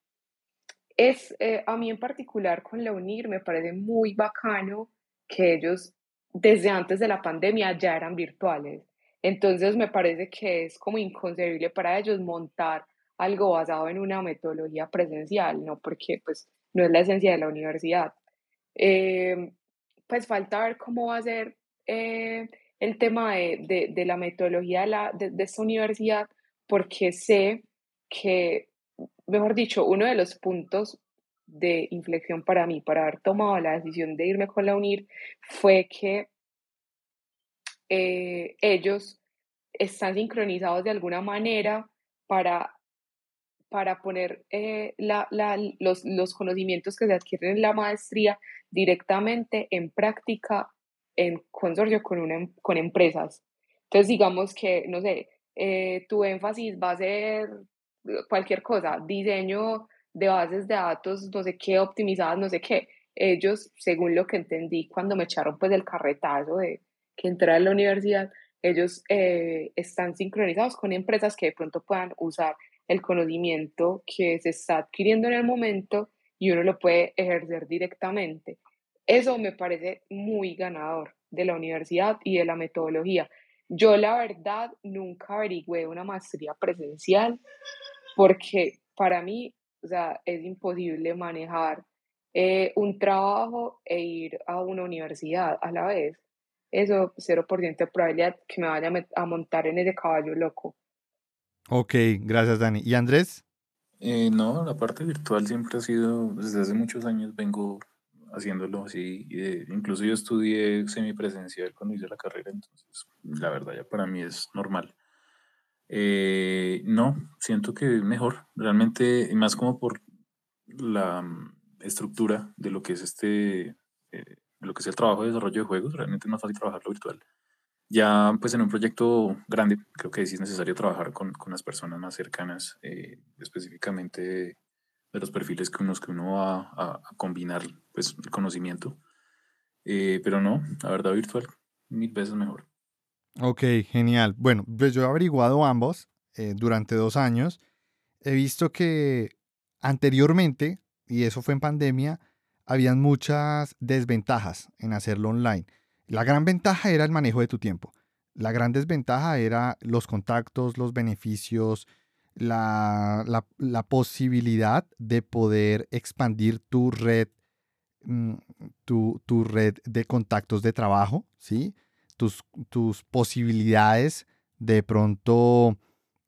Es, eh, a mí en particular con la UNIR me parece muy bacano que ellos desde antes de la pandemia ya eran virtuales. Entonces me parece que es como inconcebible para ellos montar algo basado en una metodología presencial, ¿no? Porque pues no es la esencia de la universidad. Eh, pues falta ver cómo va a ser eh, el tema de, de, la metodología de, la, de, esta universidad, porque sé que, mejor dicho, uno de los puntos de inflexión para mí, para haber tomado la decisión de irme con la UNIR, fue que eh, ellos están sincronizados de alguna manera para, para poner eh, la, la, los, los, conocimientos que se adquieren en la maestría directamente en práctica en consorcio con, una, em, con empresas. Entonces, digamos que, no sé, eh, tu énfasis va a ser cualquier cosa, diseño de bases de datos, no sé qué, optimizadas, no sé qué. Ellos, según lo que entendí cuando me echaron pues el carretazo de que entré a la universidad, ellos eh, están sincronizados con empresas que de pronto puedan usar el conocimiento que se está adquiriendo en el momento y uno lo puede ejercer directamente. Eso me parece muy ganador de la universidad y de la metodología. Yo la verdad nunca averigüé una maestría presencial porque para mí o sea, es imposible manejar eh, un trabajo e ir a una universidad a la vez. Eso, 0% de probabilidad que me vaya a montar en ese caballo loco. Ok, gracias Dani. ¿Y Andrés? Eh, no, la parte virtual siempre ha sido, desde hace muchos años vengo haciéndolo así. incluso yo estudié semipresencial cuando hice la carrera, entonces la verdad ya para mí es normal. Eh, no, siento que mejor, realmente, más como por la mm, estructura de lo que es este, eh, lo que es el trabajo de desarrollo de juegos, realmente es más fácil trabajarlo virtual. Ya, pues en un proyecto grande, creo que sí es necesario trabajar con, con las personas más cercanas, eh, específicamente de los perfiles que uno, que uno va a, a combinar, pues, el conocimiento. pero no, la verdad, virtual, mil veces mejor. Ok, genial. Bueno, pues yo he averiguado ambos eh, durante dos años. He visto que anteriormente, y eso fue en pandemia, habían muchas desventajas en hacerlo online. La gran ventaja era el manejo de tu tiempo. La gran desventaja era los contactos, los beneficios, la, la, posibilidad de poder expandir tu red, mm, tu, tu red de contactos de trabajo, ¿sí? tus, tus posibilidades de pronto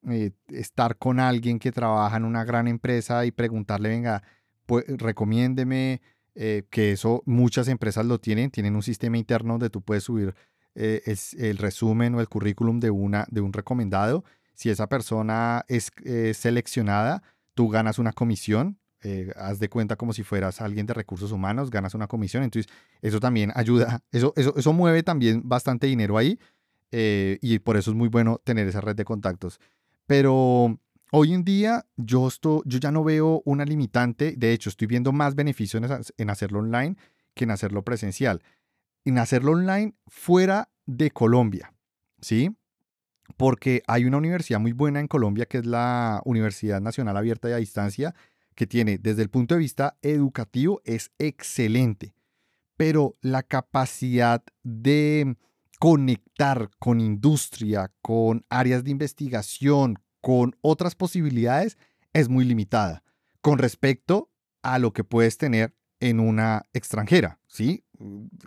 eh, estar con alguien que trabaja en una gran empresa y preguntarle, venga, pues, recomiéndeme, eh, que eso muchas empresas lo tienen, tienen un sistema interno donde tú puedes subir eh, el resumen o el currículum de, una, de un recomendado. Si esa persona es seleccionada, tú ganas una comisión eh, haz de cuenta como si fueras alguien de recursos humanos, ganas una comisión, entonces eso también ayuda, eso, eso, eso mueve también bastante dinero ahí eh, y por eso es muy bueno tener esa red de contactos. Pero hoy en día yo, estoy, yo ya no veo una limitante, de hecho estoy viendo más beneficios en hacerlo online que en hacerlo presencial. En hacerlo online fuera de Colombia, ¿sí? Porque hay una universidad muy buena en Colombia que es la Universidad Nacional Abierta y a Distancia, que tiene desde el punto de vista educativo es excelente, pero la capacidad de conectar con industria, con áreas de investigación, con otras posibilidades, es muy limitada con respecto a lo que puedes tener en una extranjera, ¿sí?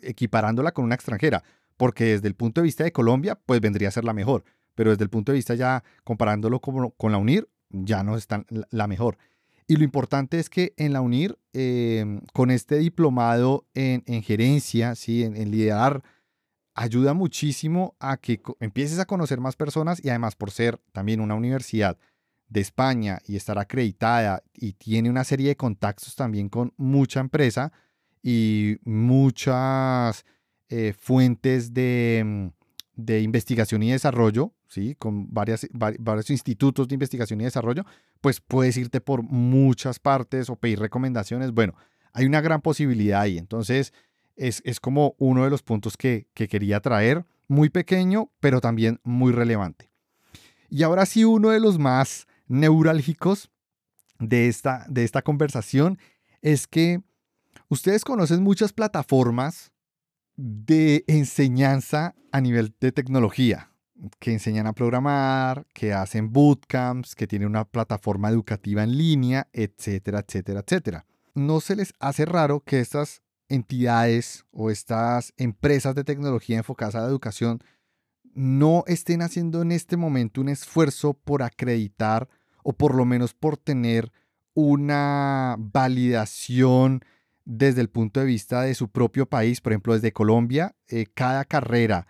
Equiparándola con una extranjera, porque desde el punto de vista de Colombia, pues vendría a ser la mejor, pero desde el punto de vista ya comparándolo con, con la UNIR, ya no es tan la mejor. Y lo importante es que en la UNIR, em, con este diplomado en, gerencia, ¿sí? en, liderar, ayuda muchísimo a que empieces a conocer más personas y además por ser también una universidad de España y estar acreditada y tiene una serie de contactos también con mucha empresa y muchas eh, fuentes de, mm, de, investigación y desarrollo, ¿sí? con varias, varios institutos de investigación y desarrollo, pues puedes irte por muchas partes o pedir recomendaciones. Bueno, hay una gran posibilidad ahí. Entonces, es, es como uno de los puntos que, que quería traer, muy pequeño, pero también muy relevante. Y ahora sí, uno de los más neurálgicos de esta, de esta conversación es que ustedes conocen muchas plataformas de enseñanza a nivel de tecnología, que enseñan a programar, que hacen bootcamps, que tienen una plataforma educativa en línea, etcétera, etcétera, etcétera. ¿No se les hace raro que estas entidades o estas empresas de tecnología enfocadas a la educación no estén haciendo en este momento un esfuerzo por acreditar o por lo menos por tener una validación desde el punto de vista de su propio país, por ejemplo, desde Colombia, eh, cada carrera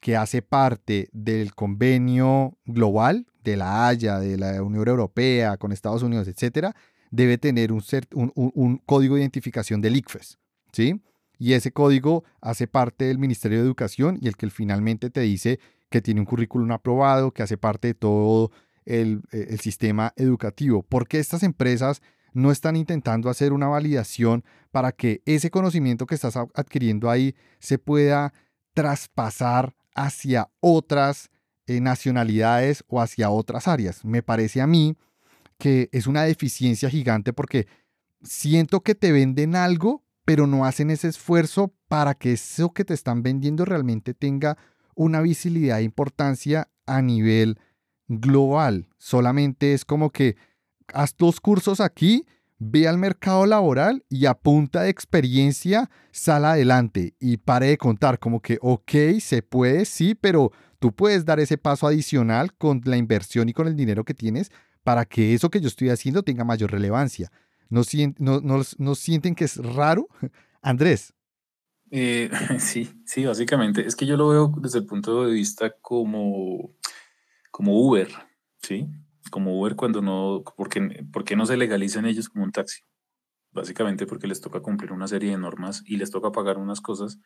que hace parte del convenio global de la Haya, de la Unión Europea, con Estados Unidos, etcétera, debe tener un, un, código de identificación del ICFES, ¿sí? Y ese código hace parte del Ministerio de Educación y el que finalmente te dice que tiene un currículum aprobado, que hace parte de todo el, eh, sistema educativo. ¿Por qué estas empresas no están intentando hacer una validación para que ese conocimiento que estás adquiriendo ahí se pueda traspasar hacia otras eh, nacionalidades o hacia otras áreas? Me parece a mí que es una deficiencia gigante porque siento que te venden algo, pero no hacen ese esfuerzo para que eso que te están vendiendo realmente tenga una visibilidad e importancia a nivel global. Solamente es como que haz dos cursos aquí, ve al mercado laboral y a punta de experiencia sal adelante y pare de contar como que, ok, se puede, sí, pero tú puedes dar ese paso adicional con la inversión y con el dinero que tienes para que eso que yo estoy haciendo tenga mayor relevancia. ¿No, no, sienten que es raro? Andrés. Eh, sí, sí, básicamente. Es que yo lo veo desde el punto de vista como, como Uber, ¿sí? como Uber cuando no, porque, ¿por qué no se legalizan ellos como un taxi? Básicamente porque les toca cumplir una serie de normas y les toca pagar unas cosas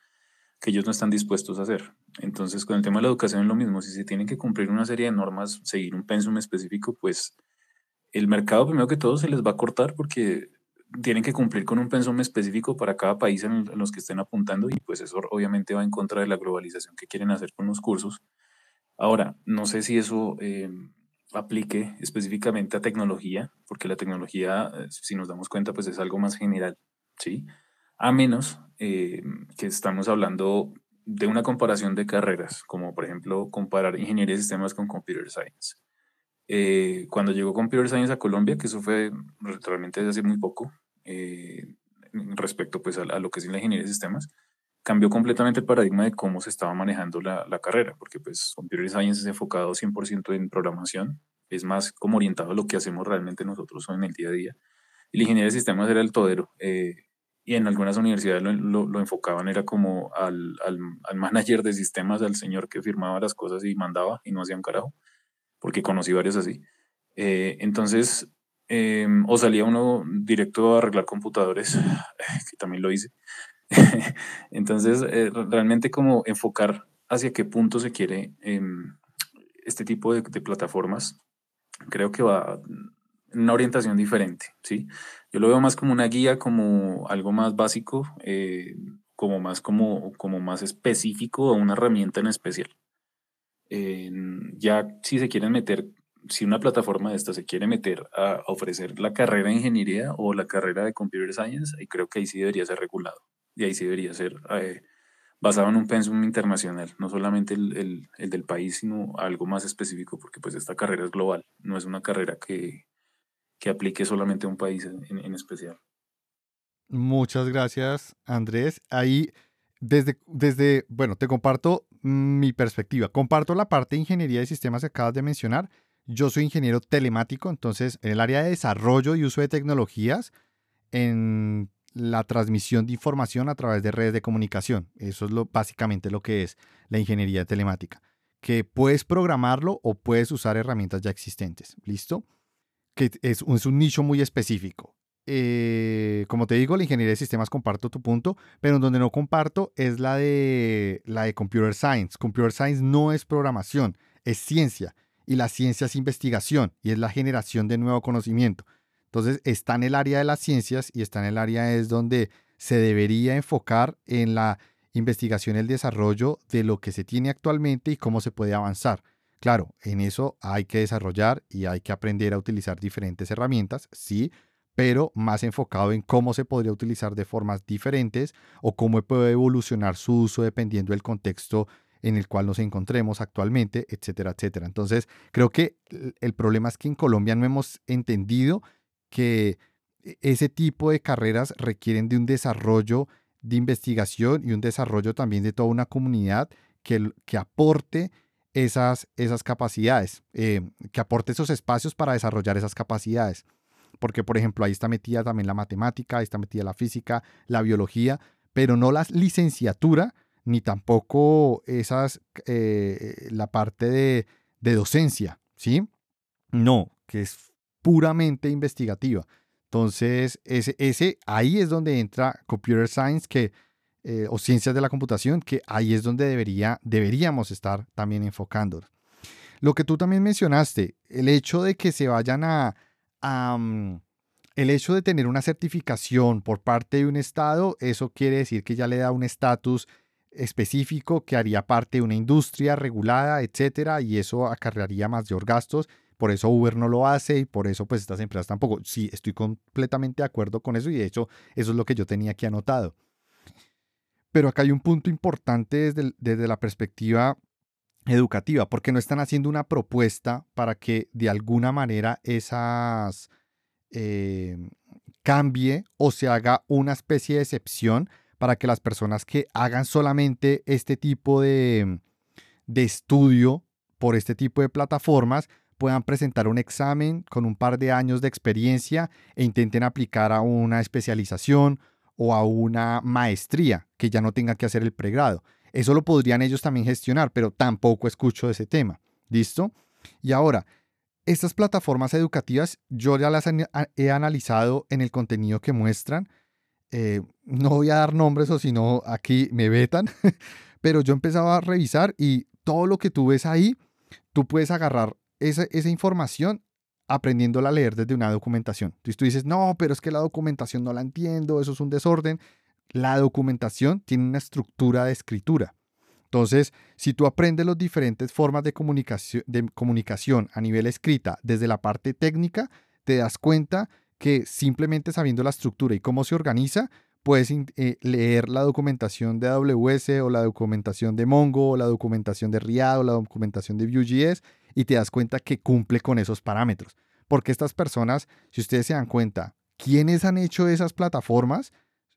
que ellos no están dispuestos a hacer. Entonces, con el tema de la educación es lo mismo. Si se tienen que cumplir una serie de normas, seguir un pensum específico, pues el mercado primero que todo se les va a cortar porque tienen que cumplir con un pensum específico para cada país en, los que estén apuntando y pues eso obviamente va en contra de la globalización que quieren hacer con los cursos. Ahora, no sé si eso eh, aplique específicamente a tecnología, porque la tecnología, eh, si nos damos cuenta, pues es algo más general, ¿sí? A menos eh, que estamos hablando de una comparación de carreras, como por ejemplo comparar ingeniería de sistemas con computer science. Eh, cuando llegó computer science a Colombia, que eso fue realmente desde hace muy poco, respecto pues a, a, lo que es la ingeniería de sistemas, cambió completamente el paradigma de cómo se estaba manejando la, la carrera, porque pues Computer Science es enfocado 100% en programación, es más como orientado a lo que hacemos realmente nosotros en el día a día. Y la ingeniería de sistemas era el todero, eh, y en algunas universidades lo, lo, enfocaban, era como al, al, al, manager de sistemas, al señor que firmaba las cosas y mandaba y no hacía un carajo, porque conocí varios así. Eh, entonces, em, o salía uno directo a arreglar computadores, que también lo hice, Entonces, eh, realmente como enfocar hacia qué punto se quiere em, este tipo de, plataformas, creo que va en una orientación diferente, ¿sí? Yo lo veo más como una guía, como algo más básico, eh, como más como, como más específico a una herramienta en especial. Ya si se quieren meter, si una plataforma de esta se quiere meter a ofrecer la carrera de ingeniería o la carrera de computer science, y creo que ahí sí debería ser regulado y ahí sí debería ser eh, basado en un pensum internacional, no solamente el, el, del país, sino algo más específico, porque pues esta carrera es global, no es una carrera que, que aplique solamente a un país en, en especial. Muchas gracias, Andrés. Ahí, desde, desde, bueno, te comparto mi perspectiva. Comparto la parte de ingeniería de sistemas que acabas de mencionar. Yo soy ingeniero telemático, entonces en el área de desarrollo y uso de tecnologías, en la transmisión de información a través de redes de comunicación. Eso es lo, básicamente lo que es la ingeniería telemática. Que puedes programarlo o puedes usar herramientas ya existentes. ¿Listo? que es, un nicho muy específico. Eh, como te digo, la ingeniería de sistemas comparto tu punto, pero donde no comparto es la de, la de Computer Science. Computer Science no es programación, es ciencia. Y la ciencia es investigación y es la generación de nuevo conocimiento. Entonces está en el área de las ciencias y está en el área es donde se debería enfocar en la investigación y el desarrollo de lo que se tiene actualmente y cómo se puede avanzar. Claro, en eso hay que desarrollar y hay que aprender a utilizar diferentes herramientas, sí, pero más enfocado en cómo se podría utilizar de formas diferentes o cómo puede evolucionar su uso dependiendo del contexto en el cual nos encontremos actualmente, etcétera, etcétera. Entonces, creo que el problema es que en Colombia no hemos entendido que e, ese tipo de carreras requieren de un desarrollo de investigación y un desarrollo también de toda una comunidad que, que aporte esas, esas capacidades, eh, que aporte esos espacios para desarrollar esas capacidades. Porque, por ejemplo, ahí está metida también la matemática, ahí está metida la física, la biología, pero no la licenciatura, ni tampoco esas, eh, la parte de, docencia, ¿sí? No, que es puramente investigativa. Entonces, ese, ahí es donde entra Computer Science que, eh, o ciencias de la computación, que ahí es donde debería, deberíamos estar también enfocando. Lo que tú también mencionaste, el hecho de que se vayan a, el hecho de tener una certificación por parte de un Estado, eso quiere decir que ya le da un estatus específico que haría parte de una industria regulada, etcétera, y eso acarrearía mayor gastos por eso Uber no lo hace y por eso pues estas empresas tampoco. Sí, estoy completamente de acuerdo con eso y de hecho eso es lo que yo tenía aquí anotado. Pero acá hay un punto importante desde, la perspectiva educativa, porque no están haciendo una propuesta para que de alguna manera esas eh, cambie o se haga una especie de excepción para que las personas que hagan solamente este tipo de, de estudio por este tipo de plataformas puedan presentar un examen con un par de años de experiencia e intenten aplicar a una especialización o a una maestría que ya no tenga que hacer el pregrado. Eso lo podrían ellos también gestionar, pero tampoco escucho ese tema. ¿Listo? Y ahora, estas plataformas educativas yo ya las he analizado en el contenido que muestran. Eh, no voy a dar nombres o si no aquí me vetan, pero yo empezaba a revisar y todo lo que tú ves ahí, tú puedes agarrar esa, esa información aprendiéndola a leer desde una documentación. Entonces tú dices, no, pero es que la documentación no la entiendo, eso es un desorden. La documentación tiene una estructura de escritura. Entonces, si tú aprendes las diferentes formas de comunicación, a nivel escrita desde la parte técnica, te das cuenta que simplemente sabiendo la estructura y cómo se organiza, puedes eh, leer la documentación de AWS o la documentación de Mongo o la documentación de Riad o la documentación de Vue.js y te das cuenta que cumple con esos parámetros. Porque estas personas, si ustedes se dan cuenta, quienes han hecho esas plataformas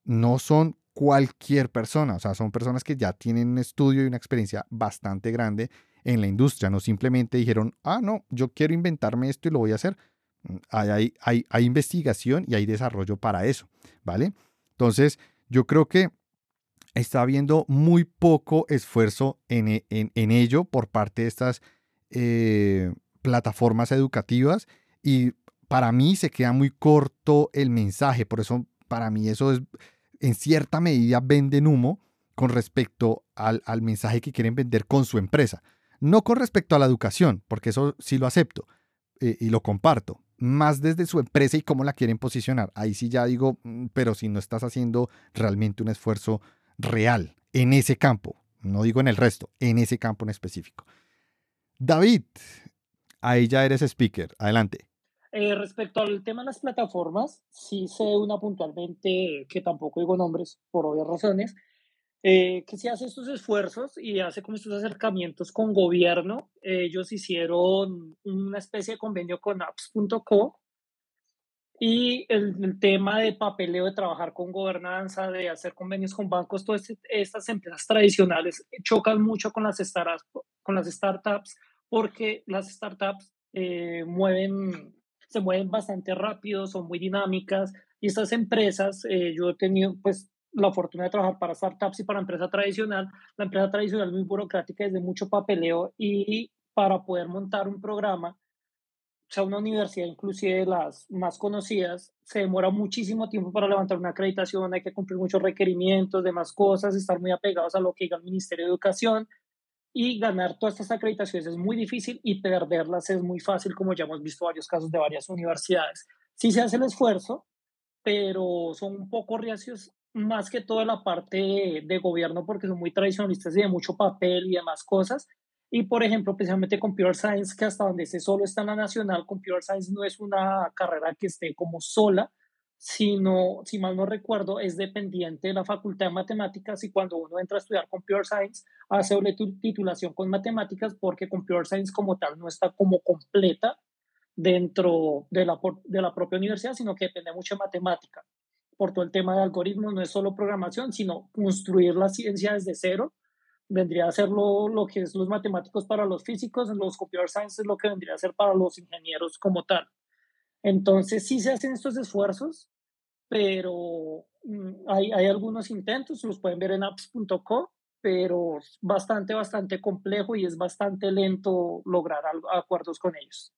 no son cualquier persona, o sea, son personas que ya tienen un estudio y una experiencia bastante grande en la industria, no simplemente dijeron, ah, no, yo quiero inventarme esto y lo voy a hacer. Mm, hay, hay, hay, investigación y hay desarrollo para eso, ¿vale? Entonces, yo creo que está habiendo muy poco esfuerzo en, en, en ello por parte de estas eh, plataformas educativas y para mí se queda muy corto el mensaje, por eso para mí eso es en cierta medida venden humo con respecto al, mensaje que quieren vender con su empresa. No con respecto a la educación, porque eso sí lo acepto eh, y lo comparto, más desde su empresa y cómo la quieren posicionar. Ahí sí ya digo, mm, pero si no estás haciendo realmente un esfuerzo real en ese campo, no digo en el resto, en ese campo en específico. David, ahí ya eres speaker. Adelante. Eh, respecto al tema de las plataformas, sí sé una puntualmente, que tampoco digo nombres por obvias razones, eh, que se hace estos esfuerzos y hace como estos acercamientos con gobierno. ellos hicieron una especie de convenio con apps.co y el, tema de papeleo, de trabajar con gobernanza, de hacer convenios con bancos, todas estas empresas tradicionales chocan mucho con las startups, con las startups porque las startups eh, mueven, se mueven bastante rápido, son muy dinámicas y estas empresas, eh, yo he tenido pues la fortuna de trabajar para startups y para empresa tradicional. La empresa tradicional es muy burocrática, es de mucho papeleo y para poder montar un programa sea una universidad inclusive de las más conocidas, se demora muchísimo tiempo para levantar una acreditación, hay que cumplir muchos requerimientos, demás cosas, estar muy apegados a lo que diga el Ministerio de Educación y ganar todas estas acreditaciones es muy difícil y perderlas es muy fácil, como ya hemos visto varios casos de varias universidades. Sí se hace el esfuerzo, pero son un poco reacios más que toda la parte de gobierno porque son muy tradicionalistas y de mucho papel y demás cosas. Y por ejemplo, precisamente Computer Science, que hasta donde esté solo está en la nacional, Computer Science no es una carrera que esté como sola, sino, si mal no recuerdo, es dependiente de la Facultad de Matemáticas y cuando uno entra a estudiar Computer Science, hace una titulación con matemáticas porque Computer Science como tal no está como completa dentro de la, de la propia universidad, sino que depende mucho de matemática. Por todo el tema de algoritmos, no es solo programación, sino construir la ciencia desde cero. Vendría a ser lo, lo que es los matemáticos para los físicos, los computer science es lo que vendría a ser para los ingenieros como tal. Entonces sí se hacen estos esfuerzos, pero mm, hay, algunos intentos, los pueden ver en apps.co, pero bastante, bastante complejo y es bastante lento lograr acuerdos con ellos.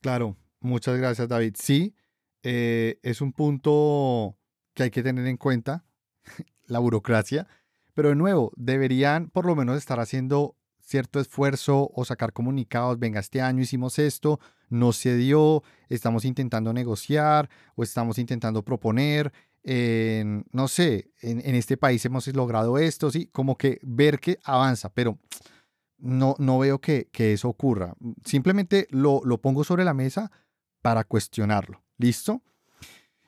Claro, muchas gracias David. Sí, eh, es un punto que hay que tener en cuenta, la burocracia, pero de nuevo, deberían por lo menos estar haciendo cierto esfuerzo o sacar comunicados, venga, este año hicimos esto, no se dio, estamos intentando negociar o estamos intentando proponer, no sé, en, este país hemos logrado esto, sí, como que ver que avanza, pero no, no veo que, eso ocurra. Simplemente lo, lo pongo sobre la mesa para cuestionarlo. ¿Listo?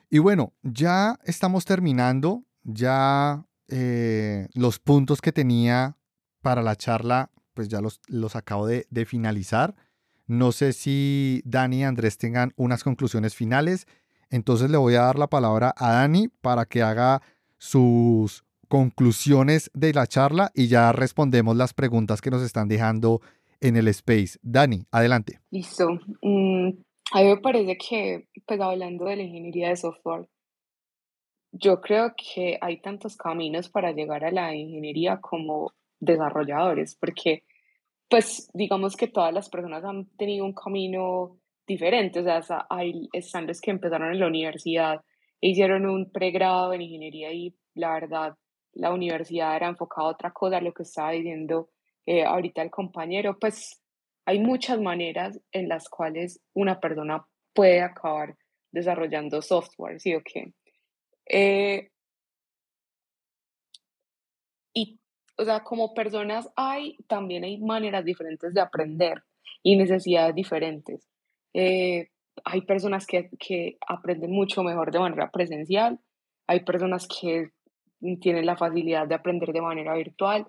Y bueno, ya estamos terminando, ya eh, los puntos que tenía para la charla, pues ya los, los acabo de, de, finalizar. No sé si Dani y Andrés tengan unas conclusiones finales. Entonces le voy a dar la palabra a Dani para que haga sus conclusiones de la charla y ya respondemos las preguntas que nos están dejando en el space. Dani, adelante. Listo. Mm, a mí me parece que, pues hablando de la ingeniería de software, yo creo que hay tantos caminos para llegar a la ingeniería como desarrolladores, porque pues digamos que todas las personas han tenido un camino diferente, o sea, hay, están que empezaron en la universidad e hicieron un pregrado en ingeniería y la verdad la universidad era enfocada a otra cosa, lo que estaba diciendo eh, ahorita el compañero, pues hay muchas maneras en las cuales una persona puede acabar desarrollando software, ¿sí o qué? Eh, o sea, como personas hay, también hay maneras diferentes de aprender y necesidades diferentes. Eh, hay personas que, que aprenden mucho mejor de manera presencial, hay personas que tienen la facilidad de aprender de manera virtual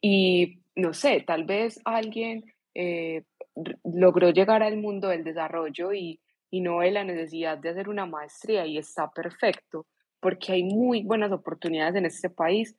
y no sé, tal vez alguien eh, logró llegar al mundo del desarrollo y, y no ve la necesidad de hacer una maestría y está perfecto, porque hay muy buenas oportunidades en este país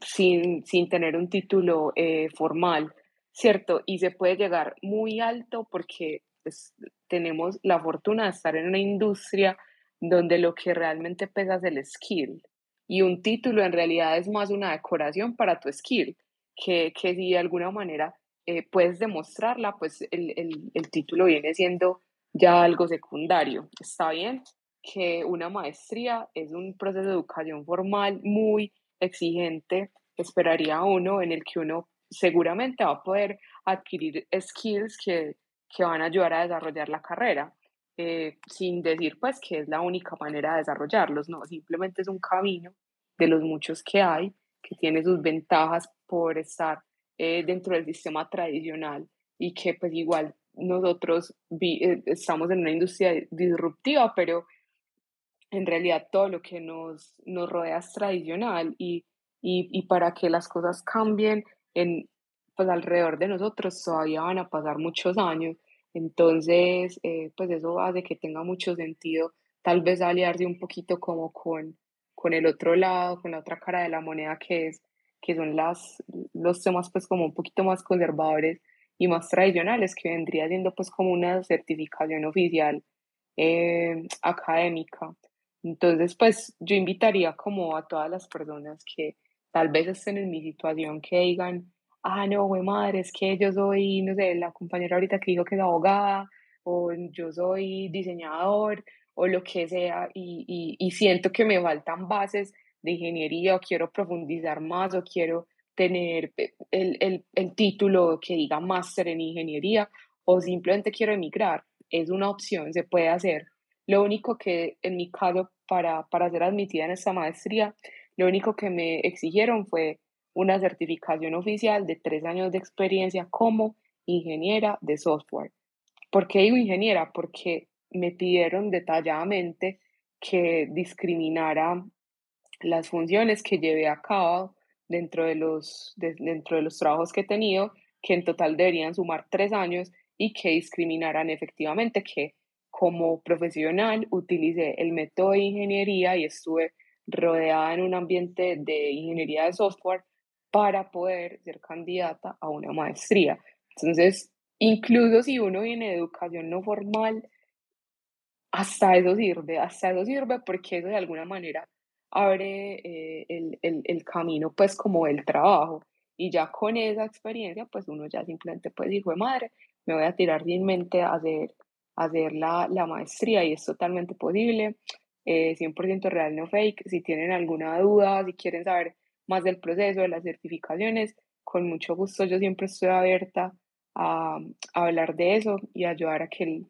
sin, sin tener un título eh, formal, ¿cierto? Y se puede llegar muy alto porque pues, tenemos la fortuna de estar en una industria donde lo que realmente pesa es el skill. Y un título en realidad es más una decoración para tu skill, que, que si de alguna manera eh, puedes demostrarla, pues el, el, el título viene siendo ya algo secundario. Está bien que una maestría es un proceso de educación formal muy exigente, esperaría uno, en el que uno seguramente va a poder adquirir skills que, que van a ayudar a desarrollar la carrera. Eh, sin decir pues que es la única manera de desarrollarlos, no, simplemente es un camino de los muchos que hay, que tiene sus ventajas por estar eh, dentro del sistema tradicional y que pues igual nosotros eh, estamos en una industria disruptiva, pero en realidad todo lo que nos, nos rodea es tradicional y, y, y para que las cosas cambien en, pues alrededor de nosotros todavía van a pasar muchos años entonces, eh, pues eso hace que tenga mucho sentido tal vez aliarse un poquito como con, con el otro lado, con la otra cara de la moneda que es que son las, los temas pues como un poquito más conservadores y más tradicionales, que vendría siendo pues como una certificación oficial eh, académica. Entonces, pues yo invitaría como a todas las personas que tal vez estén en mi situación, que digan, ah, no, güey, madre, es que yo soy, no sé, la compañera ahorita que dijo que es abogada, o yo soy diseñador o lo que sea y, y, siento que me faltan bases de ingeniería o quiero profundizar más o quiero tener el, el, el título que diga máster en ingeniería o simplemente quiero emigrar. Es una opción, se puede hacer. Lo único que en mi caso para, para ser admitida en esta maestría, lo único que me exigieron fue una certificación oficial de tres años de experiencia como ingeniera de software. ¿Por qué digo ingeniera? Porque me pidieron detalladamente que discriminara las funciones que llevé a cabo dentro de los, dentro de los trabajos que he tenido, que en total deberían sumar tres años y que discriminaran efectivamente que como profesional utilicé el método de ingeniería y estuve rodeada en un ambiente de ingeniería de software para poder ser candidata a una maestría. Entonces, incluso si uno viene de educación no formal, hasta eso sirve, hasta eso sirve porque eso de alguna manera abre eh, el, el, el, camino pues como el trabajo y ya con esa experiencia pues uno ya simplemente pues dijo madre, me voy a tirar sin mente a hacer, hacer la, la maestría y es totalmente posible, eh, 100% real, no fake, si tienen alguna duda, si quieren saber más del proceso, de las certificaciones, con mucho gusto yo siempre estoy abierta a, a hablar de eso y ayudar a que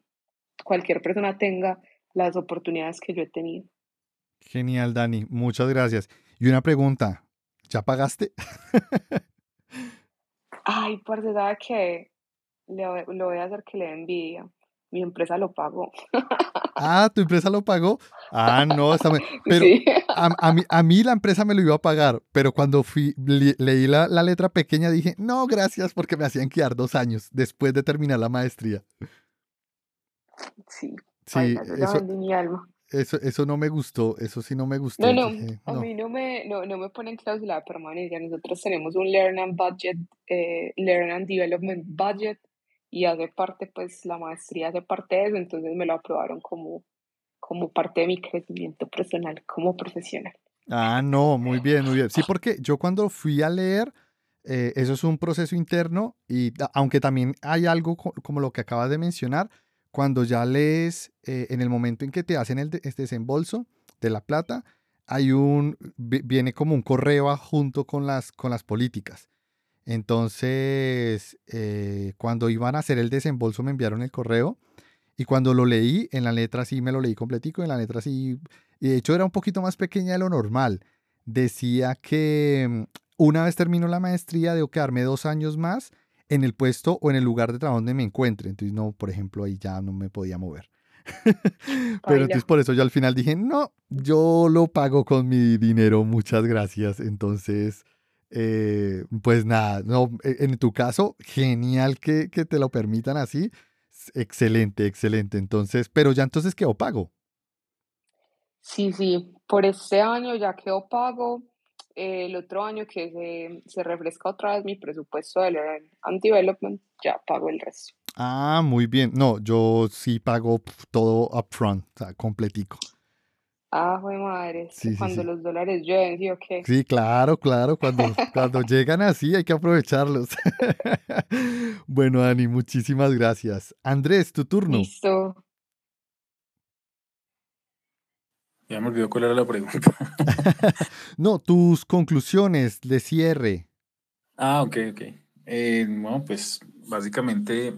cualquier persona tenga las oportunidades que yo he tenido. Genial, Dani. Muchas gracias. Y una pregunta, ¿ya pagaste? Ay, por ¿sabe que lo voy a hacer que le envidia. Mi empresa lo pagó. Ah, ¿tu empresa lo pagó? Ah, no, está pero a, mí, a, mí, la empresa me lo iba a pagar, pero cuando fui, leí la, la, letra pequeña dije, no, gracias, porque me hacían quedar dos años después de terminar la maestría. Sí, sí eso, mi alma. Eso, eso no me gustó, eso sí no me gustó. No, no, a mí no me, no, no me ponen cláusula de permanencia. Nosotros tenemos un Learn and Budget, eh, Learn and Development Budget, y hace parte, pues la maestría hace parte de eso, entonces me lo aprobaron como, como parte de mi crecimiento personal como profesional. Ah, no, muy bien, muy bien. Sí, porque yo cuando fui a leer, eh, eso es un proceso interno y aunque también hay algo como lo que acabas de mencionar, cuando ya lees, eh, en el momento en que te hacen el este desembolso de la plata, hay un, viene como un correo junto con las, con las políticas. Entonces, eh, cuando iban a hacer el desembolso me enviaron el correo y cuando lo leí, en la letra sí me lo leí completico, en la letra sí, y de hecho era un poquito más pequeña de lo normal. Decía que mm, una vez termino la maestría debo quedarme dos años más en el puesto o en el lugar de trabajo donde me encuentre. Entonces, no, por ejemplo, ahí ya no me podía mover. Pero entonces por eso yo al final dije, no, yo lo pago con mi dinero, muchas gracias. Entonces, eh, pues nada, no, e, en tu caso, genial que, que te lo permitan así. Excelente, excelente. Entonces, pero ya entonces quedó pago. Sí, sí, por este año ya quedó pago el otro año que se, se, refresca otra vez mi presupuesto de Learn and Development, ya pago el resto. Ah, muy bien. No, yo sí pago todo upfront, o sea, completico. Ah, joder, madre. cuando los dólares llueven, ¿sí o qué? Sí, claro, claro. Cuando, cuando llegan así hay que aprovecharlos. bueno, Dani, muchísimas gracias. Andrés, tu turno. Listo. Ya me olvidó cuál era la pregunta. no, tus conclusiones de cierre. Ah, ok, ok. Eh, bueno, pues básicamente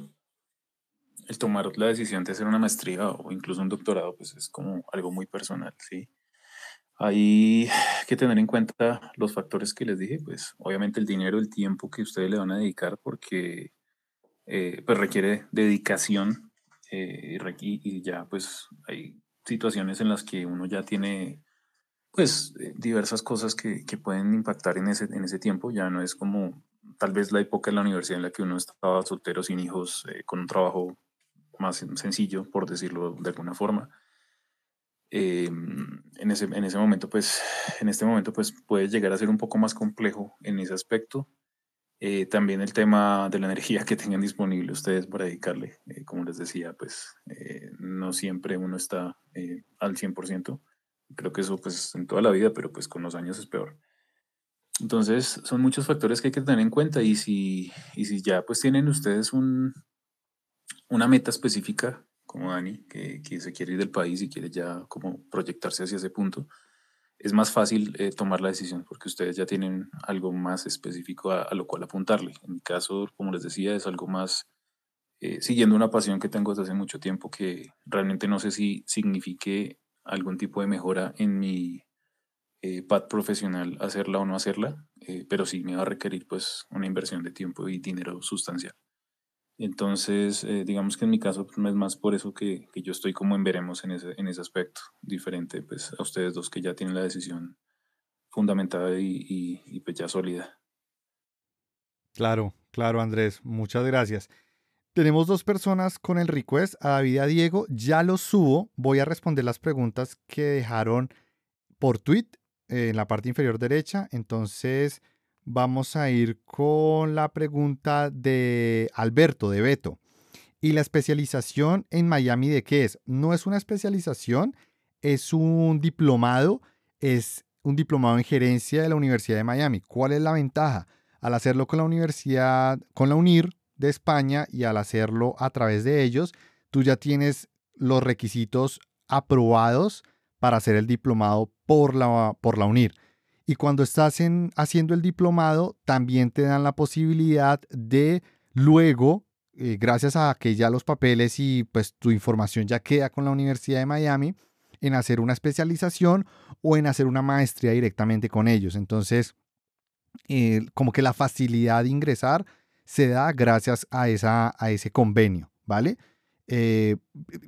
el tomar la decisión de hacer una maestría o incluso un doctorado, pues es como algo muy personal, ¿sí? Hay que tener en cuenta los factores que les dije, pues obviamente el dinero, el tiempo que ustedes le van a dedicar, porque eh, pues requiere dedicación eh, y, ya pues hay situaciones en las que uno ya tiene pues eh, diversas cosas que, que, pueden impactar en ese, en ese tiempo. Ya no es como tal vez la época en la universidad en la que uno estaba soltero, sin hijos, eh, con un trabajo más sencillo, por decirlo de alguna forma. Eh, en, ese, en ese momento, pues, en este momento, pues puede llegar a ser un poco más complejo en ese aspecto. Eh, también el tema de la energía que tengan disponible ustedes para dedicarle. Eh, como les decía, pues eh, no siempre uno está al 100%. Creo que eso pues en toda la vida, pero pues con los años es peor. Entonces son muchos factores que hay que tener en cuenta y si, y si ya pues tienen ustedes un, una meta específica como Dani, que, que, se quiere ir del país y quiere ya como proyectarse hacia ese punto, es más fácil eh, tomar la decisión porque ustedes ya tienen algo más específico a, lo cual apuntarle. En mi caso, como les decía, es algo más eh, siguiendo una pasión que tengo desde hace mucho tiempo que realmente no sé si signifique algún tipo de mejora en mi eh, pad profesional hacerla o no hacerla, eh, pero sí me va a requerir pues una inversión de tiempo y dinero sustancial. Entonces, eh, digamos que en mi caso pues, es más por eso que, yo estoy como en veremos en ese, en ese aspecto, diferente pues a ustedes dos que ya tienen la decisión fundamentada y, y, pues ya sólida. Claro, claro Andrés, muchas gracias. Tenemos dos personas con el request, a David y a Diego. Ya los subo. Voy a responder las preguntas que dejaron por tweet en la parte inferior derecha. Entonces vamos a ir con la pregunta de Alberto, de Beto. ¿Y la especialización en Miami de qué es? No es una especialización, es un diplomado, es un diplomado en gerencia de la Universidad de Miami. ¿Cuál es la ventaja? Al hacerlo con la universidad, con la UNIR de España y al hacerlo a través de ellos, tú ya tienes los requisitos aprobados para hacer el diplomado por la, por la UNIR. Y cuando estás en, haciendo el diplomado, también te dan la posibilidad de luego, eh, gracias a que ya los papeles y pues tu información ya queda con la Universidad de Miami, en hacer una especialización o en hacer una maestría directamente con ellos. Entonces, eh, como que la facilidad de ingresar se da gracias a, esa, a ese convenio, ¿vale? Eh,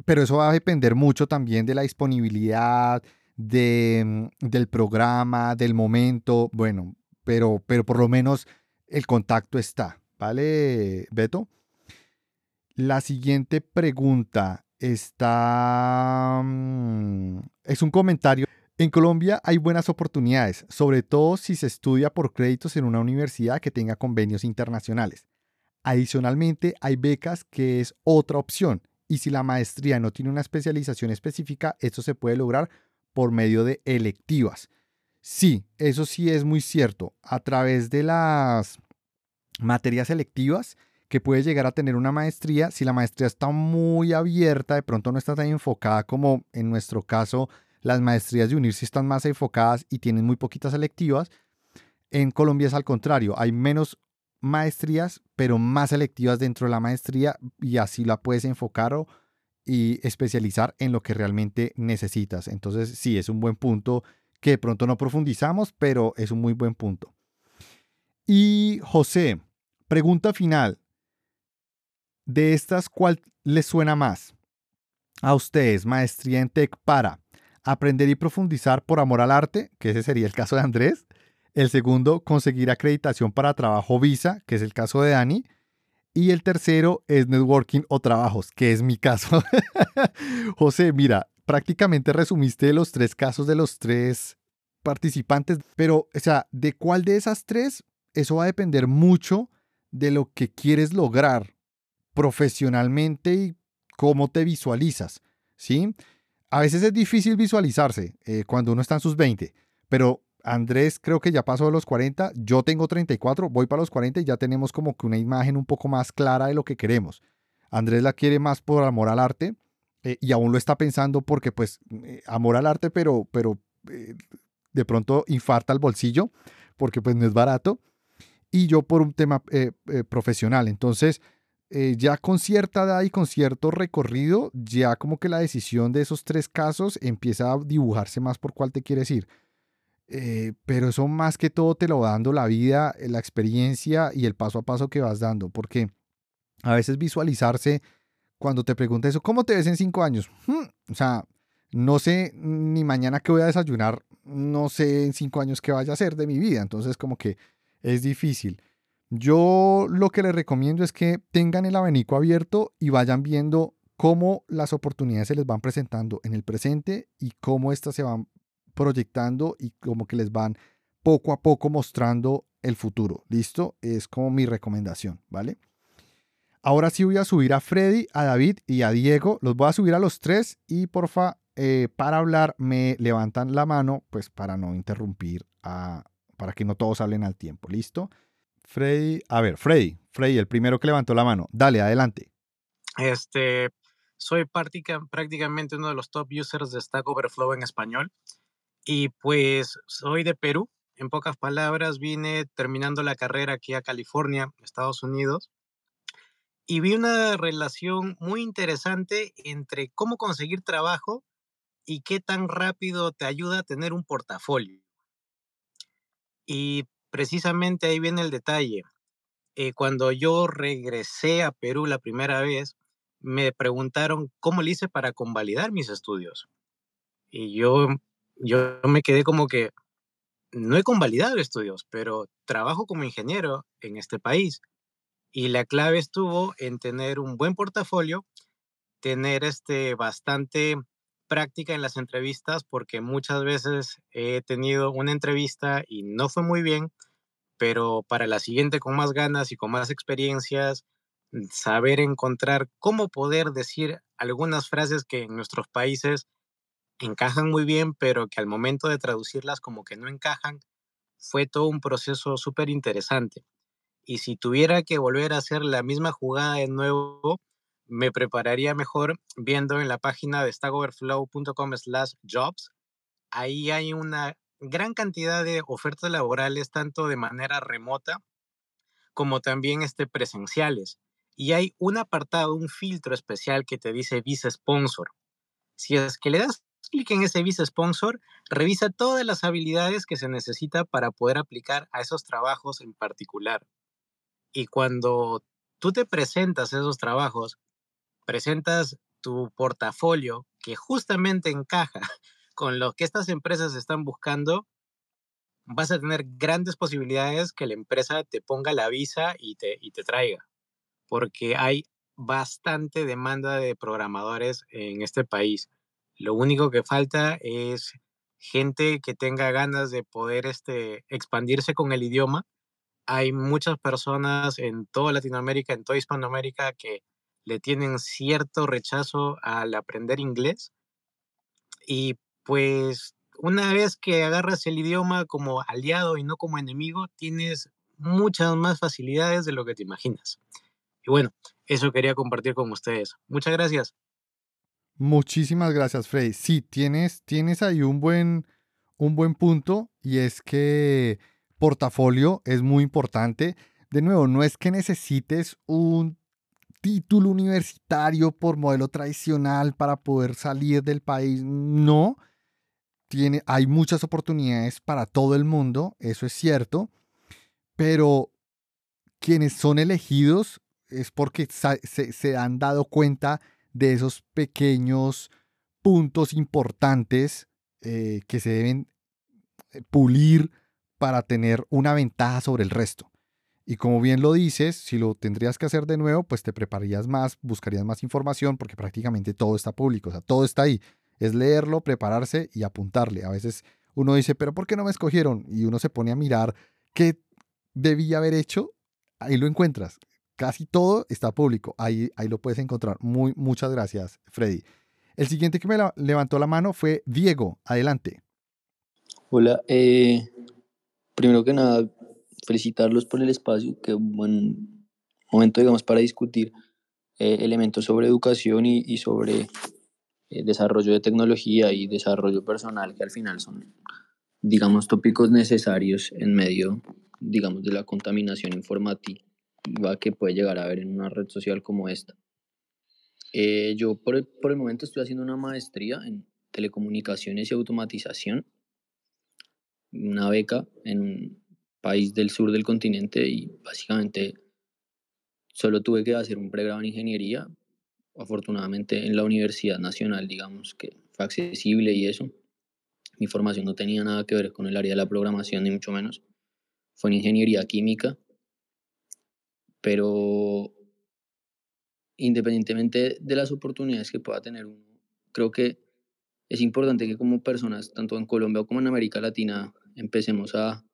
pero eso va a depender mucho también de la disponibilidad, mm, del programa, del momento, bueno, pero, pero por lo menos el contacto está, ¿vale, Beto? La siguiente pregunta está... Mm, es un comentario. En Colombia hay buenas oportunidades, sobre todo si se estudia por créditos en una universidad que tenga convenios internacionales. Adicionalmente, hay becas que es otra opción y si la maestría no tiene una especialización específica, esto se puede lograr por medio de electivas. Sí, eso sí es muy cierto. A través de las materias electivas que puede llegar a tener una maestría, si la maestría está muy abierta, de pronto no está tan enfocada como en nuestro caso las maestrías de unir si están más enfocadas y tienen muy poquitas electivas. En Colombia es al contrario, hay menos maestrías, pero más selectivas dentro de la maestría y así la puedes enfocar o, y especializar en lo que realmente necesitas. Entonces, sí, es un buen punto que pronto no profundizamos, pero es un muy buen punto. Y José, pregunta final. De estas, ¿cuál les suena más? A ustedes, maestría en tech para aprender y profundizar por amor al arte, que ese sería el caso de Andrés, el segundo, conseguir acreditación para trabajo visa, que es el caso de Dani. Y el tercero es networking o trabajos, que es mi caso. José, mira, prácticamente resumiste los tres casos de los tres participantes, pero, o sea, ¿de cuál de esas tres? Eso va a depender mucho de lo que quieres lograr profesionalmente y cómo te visualizas, ¿sí? A veces es difícil visualizarse eh, cuando uno está en sus 20, pero Andrés creo que ya pasó de los 40, yo tengo 34, voy para los 40 y ya tenemos como que una imagen un poco más clara de lo que queremos. Andrés la quiere más por amor al arte eh, y aún lo está pensando porque pues eh, amor al arte, pero, pero eh, de pronto infarta el bolsillo porque pues no es barato y yo por un tema profesional. Entonces, ya con cierta edad y con cierto recorrido, ya como que la decisión de esos tres casos empieza a dibujarse más por cuál te quieres ir eh, pero eso más que todo te lo va dando la vida, eh, la experiencia y el paso a paso que vas dando, porque a veces visualizarse, cuando te pregunta eso, ¿cómo te ves en cinco años? Hmm, o sea, no sé ni mañana qué voy a desayunar, no sé en cinco años qué vaya a hacer de mi vida, entonces como que es difícil. Yo lo que les recomiendo es que tengan el abanico abierto y vayan viendo cómo las oportunidades se les van presentando en el presente y cómo éstas se van proyectando y como que les van poco a poco mostrando el futuro. ¿Listo? Es como mi recomendación, ¿vale? Ahora sí voy a subir a Freddy, a David y a Diego. Los voy a subir a los tres y porfa, eh, para hablar me levantan la mano, pues para no interrumpir, a, para que no todos hablen al tiempo. ¿Listo? Freddy, a ver, Freddy, Freddy, el primero que levantó la mano. Dale, adelante. Este, soy prácticamente uno de los top users de Stack Overflow en español y pues soy de Perú. En pocas palabras, vine terminando la carrera aquí a California, Estados Unidos, y vi una relación muy interesante entre cómo conseguir trabajo y qué tan rápido te ayuda a tener un portafolio. Y precisamente ahí viene el detalle. Eh, cuando yo regresé a Perú la primera vez, me preguntaron cómo le hice para convalidar mis estudios. Y yo, yo me quedé como que no he convalidado estudios, pero trabajo como ingeniero en este país. Y la clave estuvo en tener un buen portafolio, tener este bastante práctica en las entrevistas, porque muchas veces he tenido una entrevista y no fue muy bien, pero para la siguiente con más ganas y con más experiencias, saber encontrar cómo poder decir algunas frases que en nuestros países encajan muy bien, pero que al momento de traducirlas como que no encajan, fue todo un proceso súper interesante. Y si tuviera que volver a hacer la misma jugada de nuevo, me prepararía mejor viendo en la página de stackoverflow.com slash jobs. Ahí hay una gran cantidad de ofertas laborales, tanto de manera remota como también este, presenciales. Y hay un apartado, un filtro especial que te dice Visa Sponsor. Si es que le das clic en ese Visa Sponsor, revisa todas las habilidades que se necesita para poder aplicar a esos trabajos en particular. Y cuando tú te presentas esos trabajos, presentas tu portafolio que justamente encaja con lo que estas empresas están buscando, vas a tener grandes posibilidades que la empresa te ponga la visa y te, y te traiga, porque hay bastante demanda de programadores en este país. Lo único que falta es gente que tenga ganas de poder este, expandirse con el idioma. Hay muchas personas en toda Latinoamérica, en toda Hispanoamérica, que le tienen cierto rechazo al aprender inglés. Y pues una vez que agarras el idioma como aliado y no como enemigo, tienes muchas más facilidades de lo que te imaginas. Y bueno, eso quería compartir con ustedes. Muchas gracias. Muchísimas gracias, Frey. Sí, tienes, tienes ahí un buen, un buen punto y es que portafolio es muy importante. De nuevo, no es que necesites un título universitario por modelo tradicional para poder salir del país, no tiene, hay muchas oportunidades para todo el mundo, eso es cierto, pero quienes son elegidos es porque se, han dado cuenta de esos pequeños puntos importantes eh, que se deben eh, pulir para tener una ventaja sobre el resto. Y como bien lo dices, si lo tendrías que hacer de nuevo, pues te prepararías más, buscarías más información porque prácticamente todo está público, o sea, todo está ahí es leerlo, prepararse y apuntarle. A veces uno dice, pero ¿por qué no me escogieron? Y uno se pone a mirar qué debía haber hecho. Ahí lo encuentras. Casi todo está público. Ahí, ahí lo puedes encontrar. Muy, muchas gracias, Freddy. El siguiente que me levantó la mano fue Diego. Adelante. Hola. Eh, primero que nada, felicitarlos por el espacio. Qué buen momento, digamos, para discutir eh, elementos sobre educación y, sobre eh, desarrollo de tecnología y desarrollo personal, que al final son, digamos, tópicos necesarios en medio, digamos, de la contaminación informativa que puede llegar a haber en una red social como esta. Eh, yo por el, por el momento estoy haciendo una maestría en telecomunicaciones y automatización, una beca en un país del sur del continente y básicamente solo tuve que hacer un pregrado en ingeniería afortunadamente en la Universidad Nacional, digamos que fue accesible y eso. Mi formación no tenía nada que ver con el área de la programación, ni mucho menos. Fue en ingeniería química, pero independientemente de las oportunidades que pueda tener uno, creo que es importante que como personas, tanto en Colombia como en América Latina, empecemos a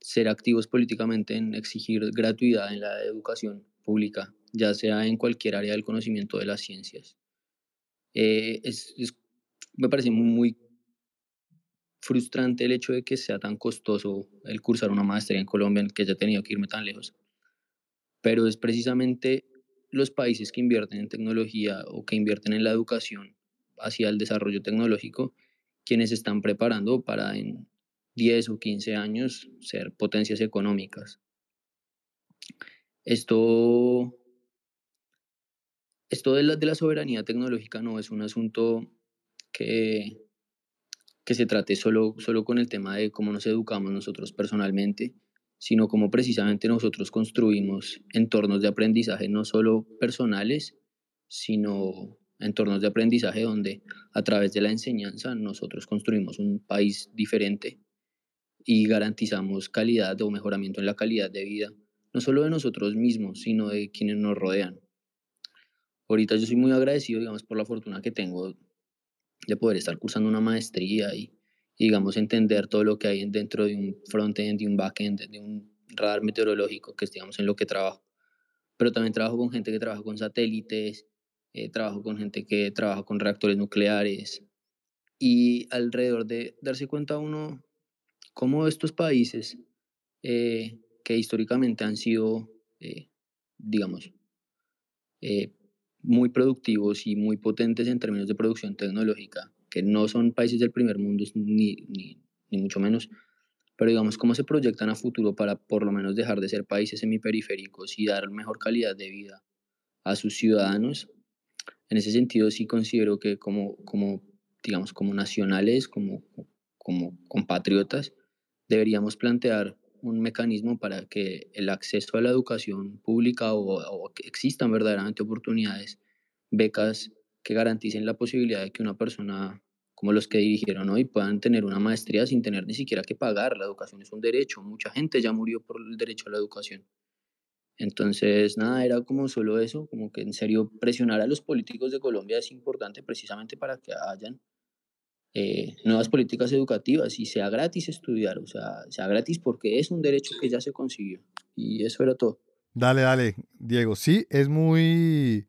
ser activos políticamente en exigir gratuidad en la educación pública ya sea en cualquier área del conocimiento de las ciencias. Eh, me parece muy, frustrante el hecho de que sea tan costoso el cursar una maestría en Colombia, en que haya tenido que irme tan lejos. Pero es precisamente los países que invierten en tecnología o que invierten en la educación hacia el desarrollo tecnológico, quienes están preparando para en 10 o 15 años ser potencias económicas. Esto, esto de, la, de la soberanía tecnológica no es un asunto que, que se trate solo, solo con el tema de cómo nos educamos nosotros personalmente, sino cómo precisamente nosotros construimos entornos de aprendizaje no solo personales, sino entornos de aprendizaje donde a través de la enseñanza nosotros construimos un país diferente y garantizamos calidad o mejoramiento en la calidad de vida, no solo de nosotros mismos, sino de quienes nos rodean. Ahorita yo soy muy agradecido, digamos, por la fortuna que tengo de poder estar cursando una maestría y, digamos, entender todo lo que hay dentro de un front-end, de un back-end, de un radar meteorológico, que es, en lo que trabajo. Pero también trabajo con gente que trabaja con satélites, eh, trabajo con gente que trabaja con reactores nucleares. Y alrededor de darse cuenta uno cómo estos países eh, que históricamente han sido, eh, digamos, muy productivos y muy potentes en términos de producción tecnológica, que no son países del primer mundo ni, ni, ni mucho menos, pero digamos cómo se proyectan a futuro para por lo menos dejar de ser países semiperiféricos y dar mejor calidad de vida a sus ciudadanos. En ese sentido sí considero que como, como digamos, como nacionales, como, como compatriotas, deberíamos plantear un mecanismo para que el acceso a la educación pública o, que existan verdaderamente oportunidades, becas que garanticen la posibilidad de que una persona como los que dirigieron hoy puedan tener una maestría sin tener ni siquiera que pagar. La educación es un derecho. Mucha gente ya murió por el derecho a la educación. Entonces, nada, era como solo eso, como que en serio presionar a los políticos de Colombia es importante precisamente para que hayan eh, nuevas políticas educativas y sea gratis estudiar, o sea, sea gratis porque es un derecho que ya se consiguió. Y eso era todo. Dale, dale, Diego. Sí, es muy,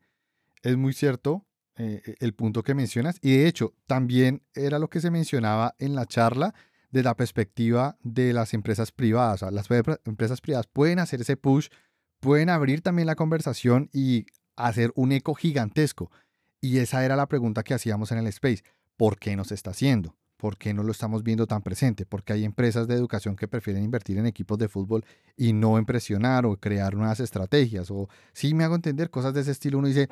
es muy cierto eh, el punto que mencionas. Y de hecho, también era lo que se mencionaba en la charla de la perspectiva de las empresas privadas. Las empresas privadas pueden hacer ese push, pueden abrir también la conversación y hacer un eco gigantesco. Y esa era la pregunta que hacíamos en el space. ¿por qué no está haciendo? ¿Por qué no lo estamos viendo tan presente? Porque hay empresas de educación que prefieren invertir en equipos de fútbol y no en presionar o crear nuevas estrategias. O si me hago entender cosas de ese estilo. Uno dice,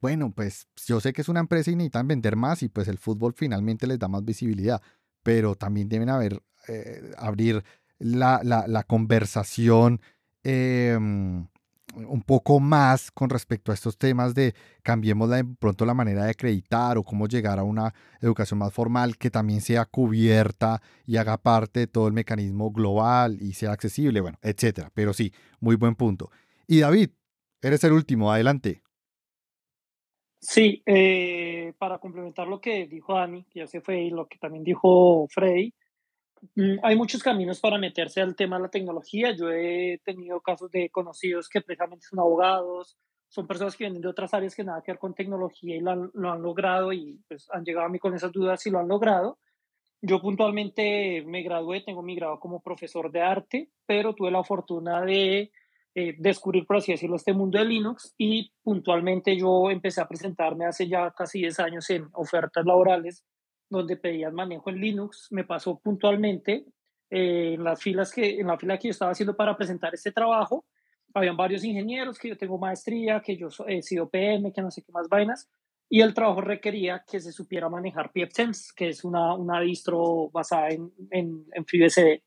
bueno, pues yo sé que es una empresa y necesitan vender más y pues el fútbol finalmente les da más visibilidad. Pero también deben haber, eh, abrir la, la, conversación. Em, un poco más con respecto a estos temas de cambiemos de pronto la manera de acreditar o cómo llegar a una educación más formal que también sea cubierta y haga parte de todo el mecanismo global y sea accesible, bueno, etcétera. Pero sí, muy buen punto. Y David, eres el último, adelante. Sí, eh, para complementar lo que dijo Dani, que ya se fue, y lo que también dijo Frey, Mm, hay muchos caminos para meterse al tema de la tecnología. Yo he tenido casos de conocidos que precisamente son abogados, son personas que vienen de otras áreas que nada que ver con tecnología y lo han, logrado y pues han llegado a mí con esas dudas y lo han logrado. Yo puntualmente me gradué, tengo mi grado como profesor de arte, pero tuve la fortuna de eh, descubrir, por así decirlo, este mundo de Linux y puntualmente yo empecé a presentarme hace ya casi 10 años en ofertas laborales donde pedían manejo en Linux, me pasó puntualmente eh, en las filas que en la fila que yo estaba haciendo para presentar este trabajo, habían varios ingenieros que yo tengo maestría, que yo he sido PM, que no sé qué más vainas, y el trabajo requería que se supiera manejar PFSense, que es una, una distro basada en, en, en FreeBSD.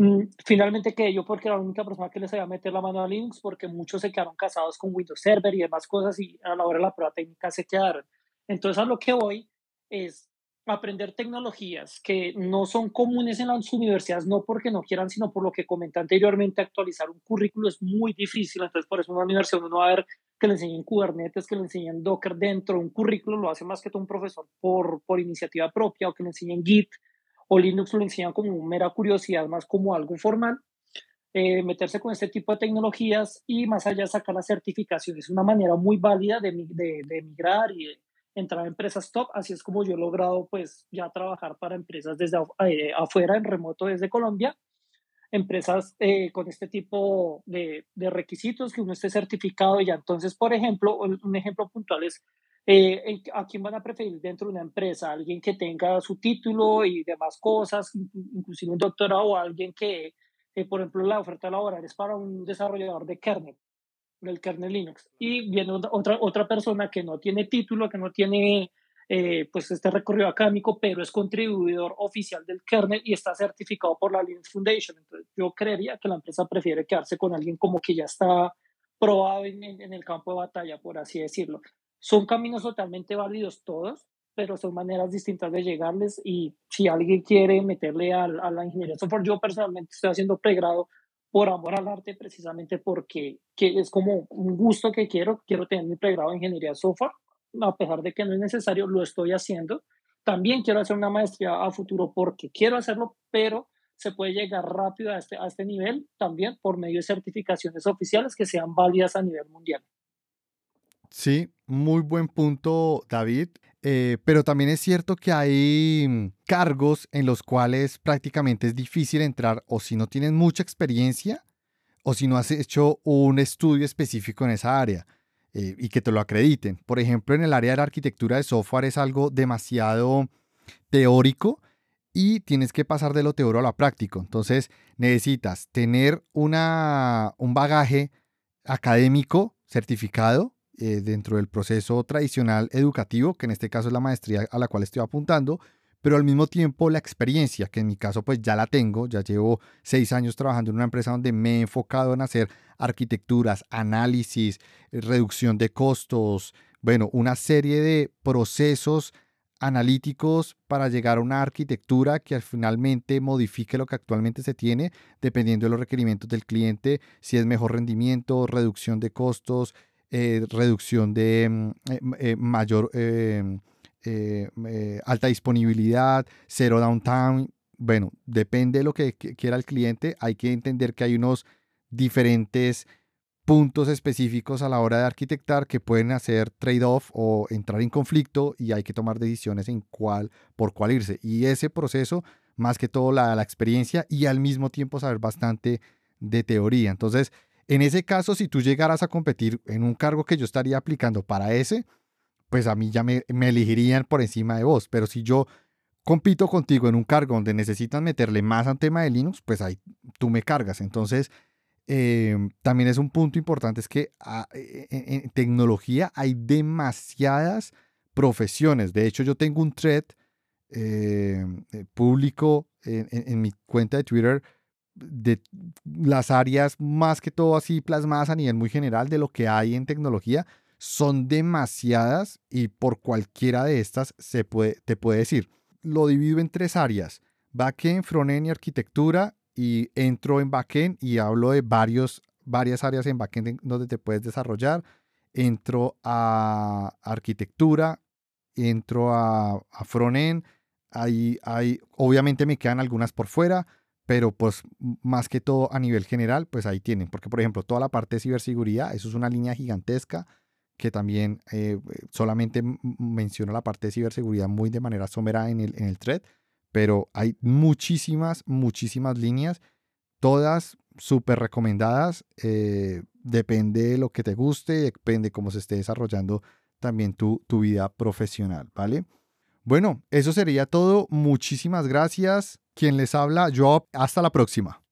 Mm, finalmente quedé yo porque era la única persona que les sabía meter la mano a Linux, porque muchos se quedaron casados con Windows Server y demás cosas, y a la hora de la prueba técnica se quedaron. Entonces a lo que voy es aprender tecnologías que no son comunes en las universidades, no porque no quieran, sino por lo que comenté anteriormente, actualizar un currículo es muy difícil, entonces por eso una universidad uno va a ver que le enseñen Kubernetes, que le enseñen Docker dentro, un currículo lo hace más que todo un profesor por, por iniciativa propia, o que le enseñen Git, o Linux lo enseñan como mera curiosidad, más como algo formal. Eh, meterse con este tipo de tecnologías y más allá sacar la certificación es una manera muy válida de, de, de migrar y de, entrar a empresas top, así es como yo he logrado pues ya trabajar para empresas desde eh, afuera, en remoto desde Colombia. empresas eh, con este tipo de, de, requisitos, que uno esté certificado ya. Entonces, por ejemplo, un ejemplo puntual es eh, a quién van a preferir dentro de una empresa, alguien que tenga su título y demás cosas, inclusive un doctorado o alguien que, por ejemplo, la oferta laboral es para un desarrollador de kernel, del kernel Linux, y viene otra, otra persona que no tiene título, que no tiene eh, pues este recorrido académico, pero es contribuidor oficial del kernel y está certificado por la Linux Foundation. Entonces, yo creería que la empresa prefiere quedarse con alguien como que ya está probado en, en el campo de batalla, por así decirlo. Son caminos totalmente válidos todos, pero son maneras distintas de llegarles y si alguien quiere meterle a, a la ingeniería software, yo personalmente estoy haciendo pregrado por amor al arte precisamente porque que es como un gusto que quiero, quiero tener mi pregrado en ingeniería software, a pesar de que no es necesario, lo estoy haciendo. También quiero hacer una maestría a futuro porque quiero hacerlo, pero se puede llegar rápido a este, a este nivel también por medio de certificaciones oficiales que sean válidas a nivel mundial. Sí, muy buen punto, David. Eh, pero también es cierto que hay mm, cargos en los cuales prácticamente es difícil entrar o si no tienes mucha experiencia o si no has hecho un estudio específico en esa área eh, y que te lo acrediten. Por ejemplo, en el área de la arquitectura de software es algo demasiado teórico y tienes que pasar de lo teórico a lo práctico. Entonces necesitas tener una, un bagaje académico certificado eh, dentro del proceso tradicional educativo, que en este caso es la maestría a la cual estoy apuntando, pero al mismo tiempo la experiencia, que en mi caso pues ya la tengo, ya llevo seis años trabajando en una empresa donde me he enfocado en hacer arquitecturas, análisis, eh, reducción de costos, bueno, una serie de procesos analíticos para llegar a una arquitectura que finalmente modifique lo que actualmente se tiene, dependiendo de los requerimientos del cliente, si es mejor rendimiento, reducción de costos, eh, reducción de mm, eh, eh, mayor alta disponibilidad, cero downtime. Bueno, depende de lo que quiera el cliente. Hay que entender que hay unos diferentes puntos específicos a la hora de arquitectar que pueden hacer trade-off o entrar en conflicto y hay que tomar decisiones en cuál, por cuál irse. Y ese proceso, más que todo la, la experiencia y al mismo tiempo saber bastante de teoría. Entonces, en ese caso, si tú llegaras a competir en un cargo que yo estaría aplicando para ese, pues a mí ya me, elegirían por encima de vos. Pero si yo compito contigo en un cargo donde necesitan meterle más al tema de Linux, pues ahí tú me cargas. Entonces, em, también es un punto importante, es que ah, e, e, en, tecnología hay demasiadas profesiones. De hecho, yo tengo un thread eh, público en, mi cuenta de Twitter de las áreas más que todo así plasmadas a nivel muy general de lo que hay en tecnología son demasiadas y por cualquiera de estas se puede, te puede decir. Lo divido en tres áreas, backend, frontend y arquitectura y entro en backend y hablo de varios, varias áreas en backend donde te puedes desarrollar. Entro a arquitectura, entro a, a frontend, ahí, obviamente me quedan algunas por fuera, pero pues más que todo a nivel general, pues ahí tienen, porque por ejemplo toda la parte de ciberseguridad, eso es una línea gigantesca que también eh, solamente menciona la parte de ciberseguridad muy de manera somera en el, en el thread, pero hay muchísimas, muchísimas líneas, todas súper recomendadas, eh, depende de lo que te guste, depende de cómo se esté desarrollando también tu, tu vida profesional, ¿vale? Bueno, eso sería todo. Muchísimas gracias. Quien les habla, yo. Hasta la próxima.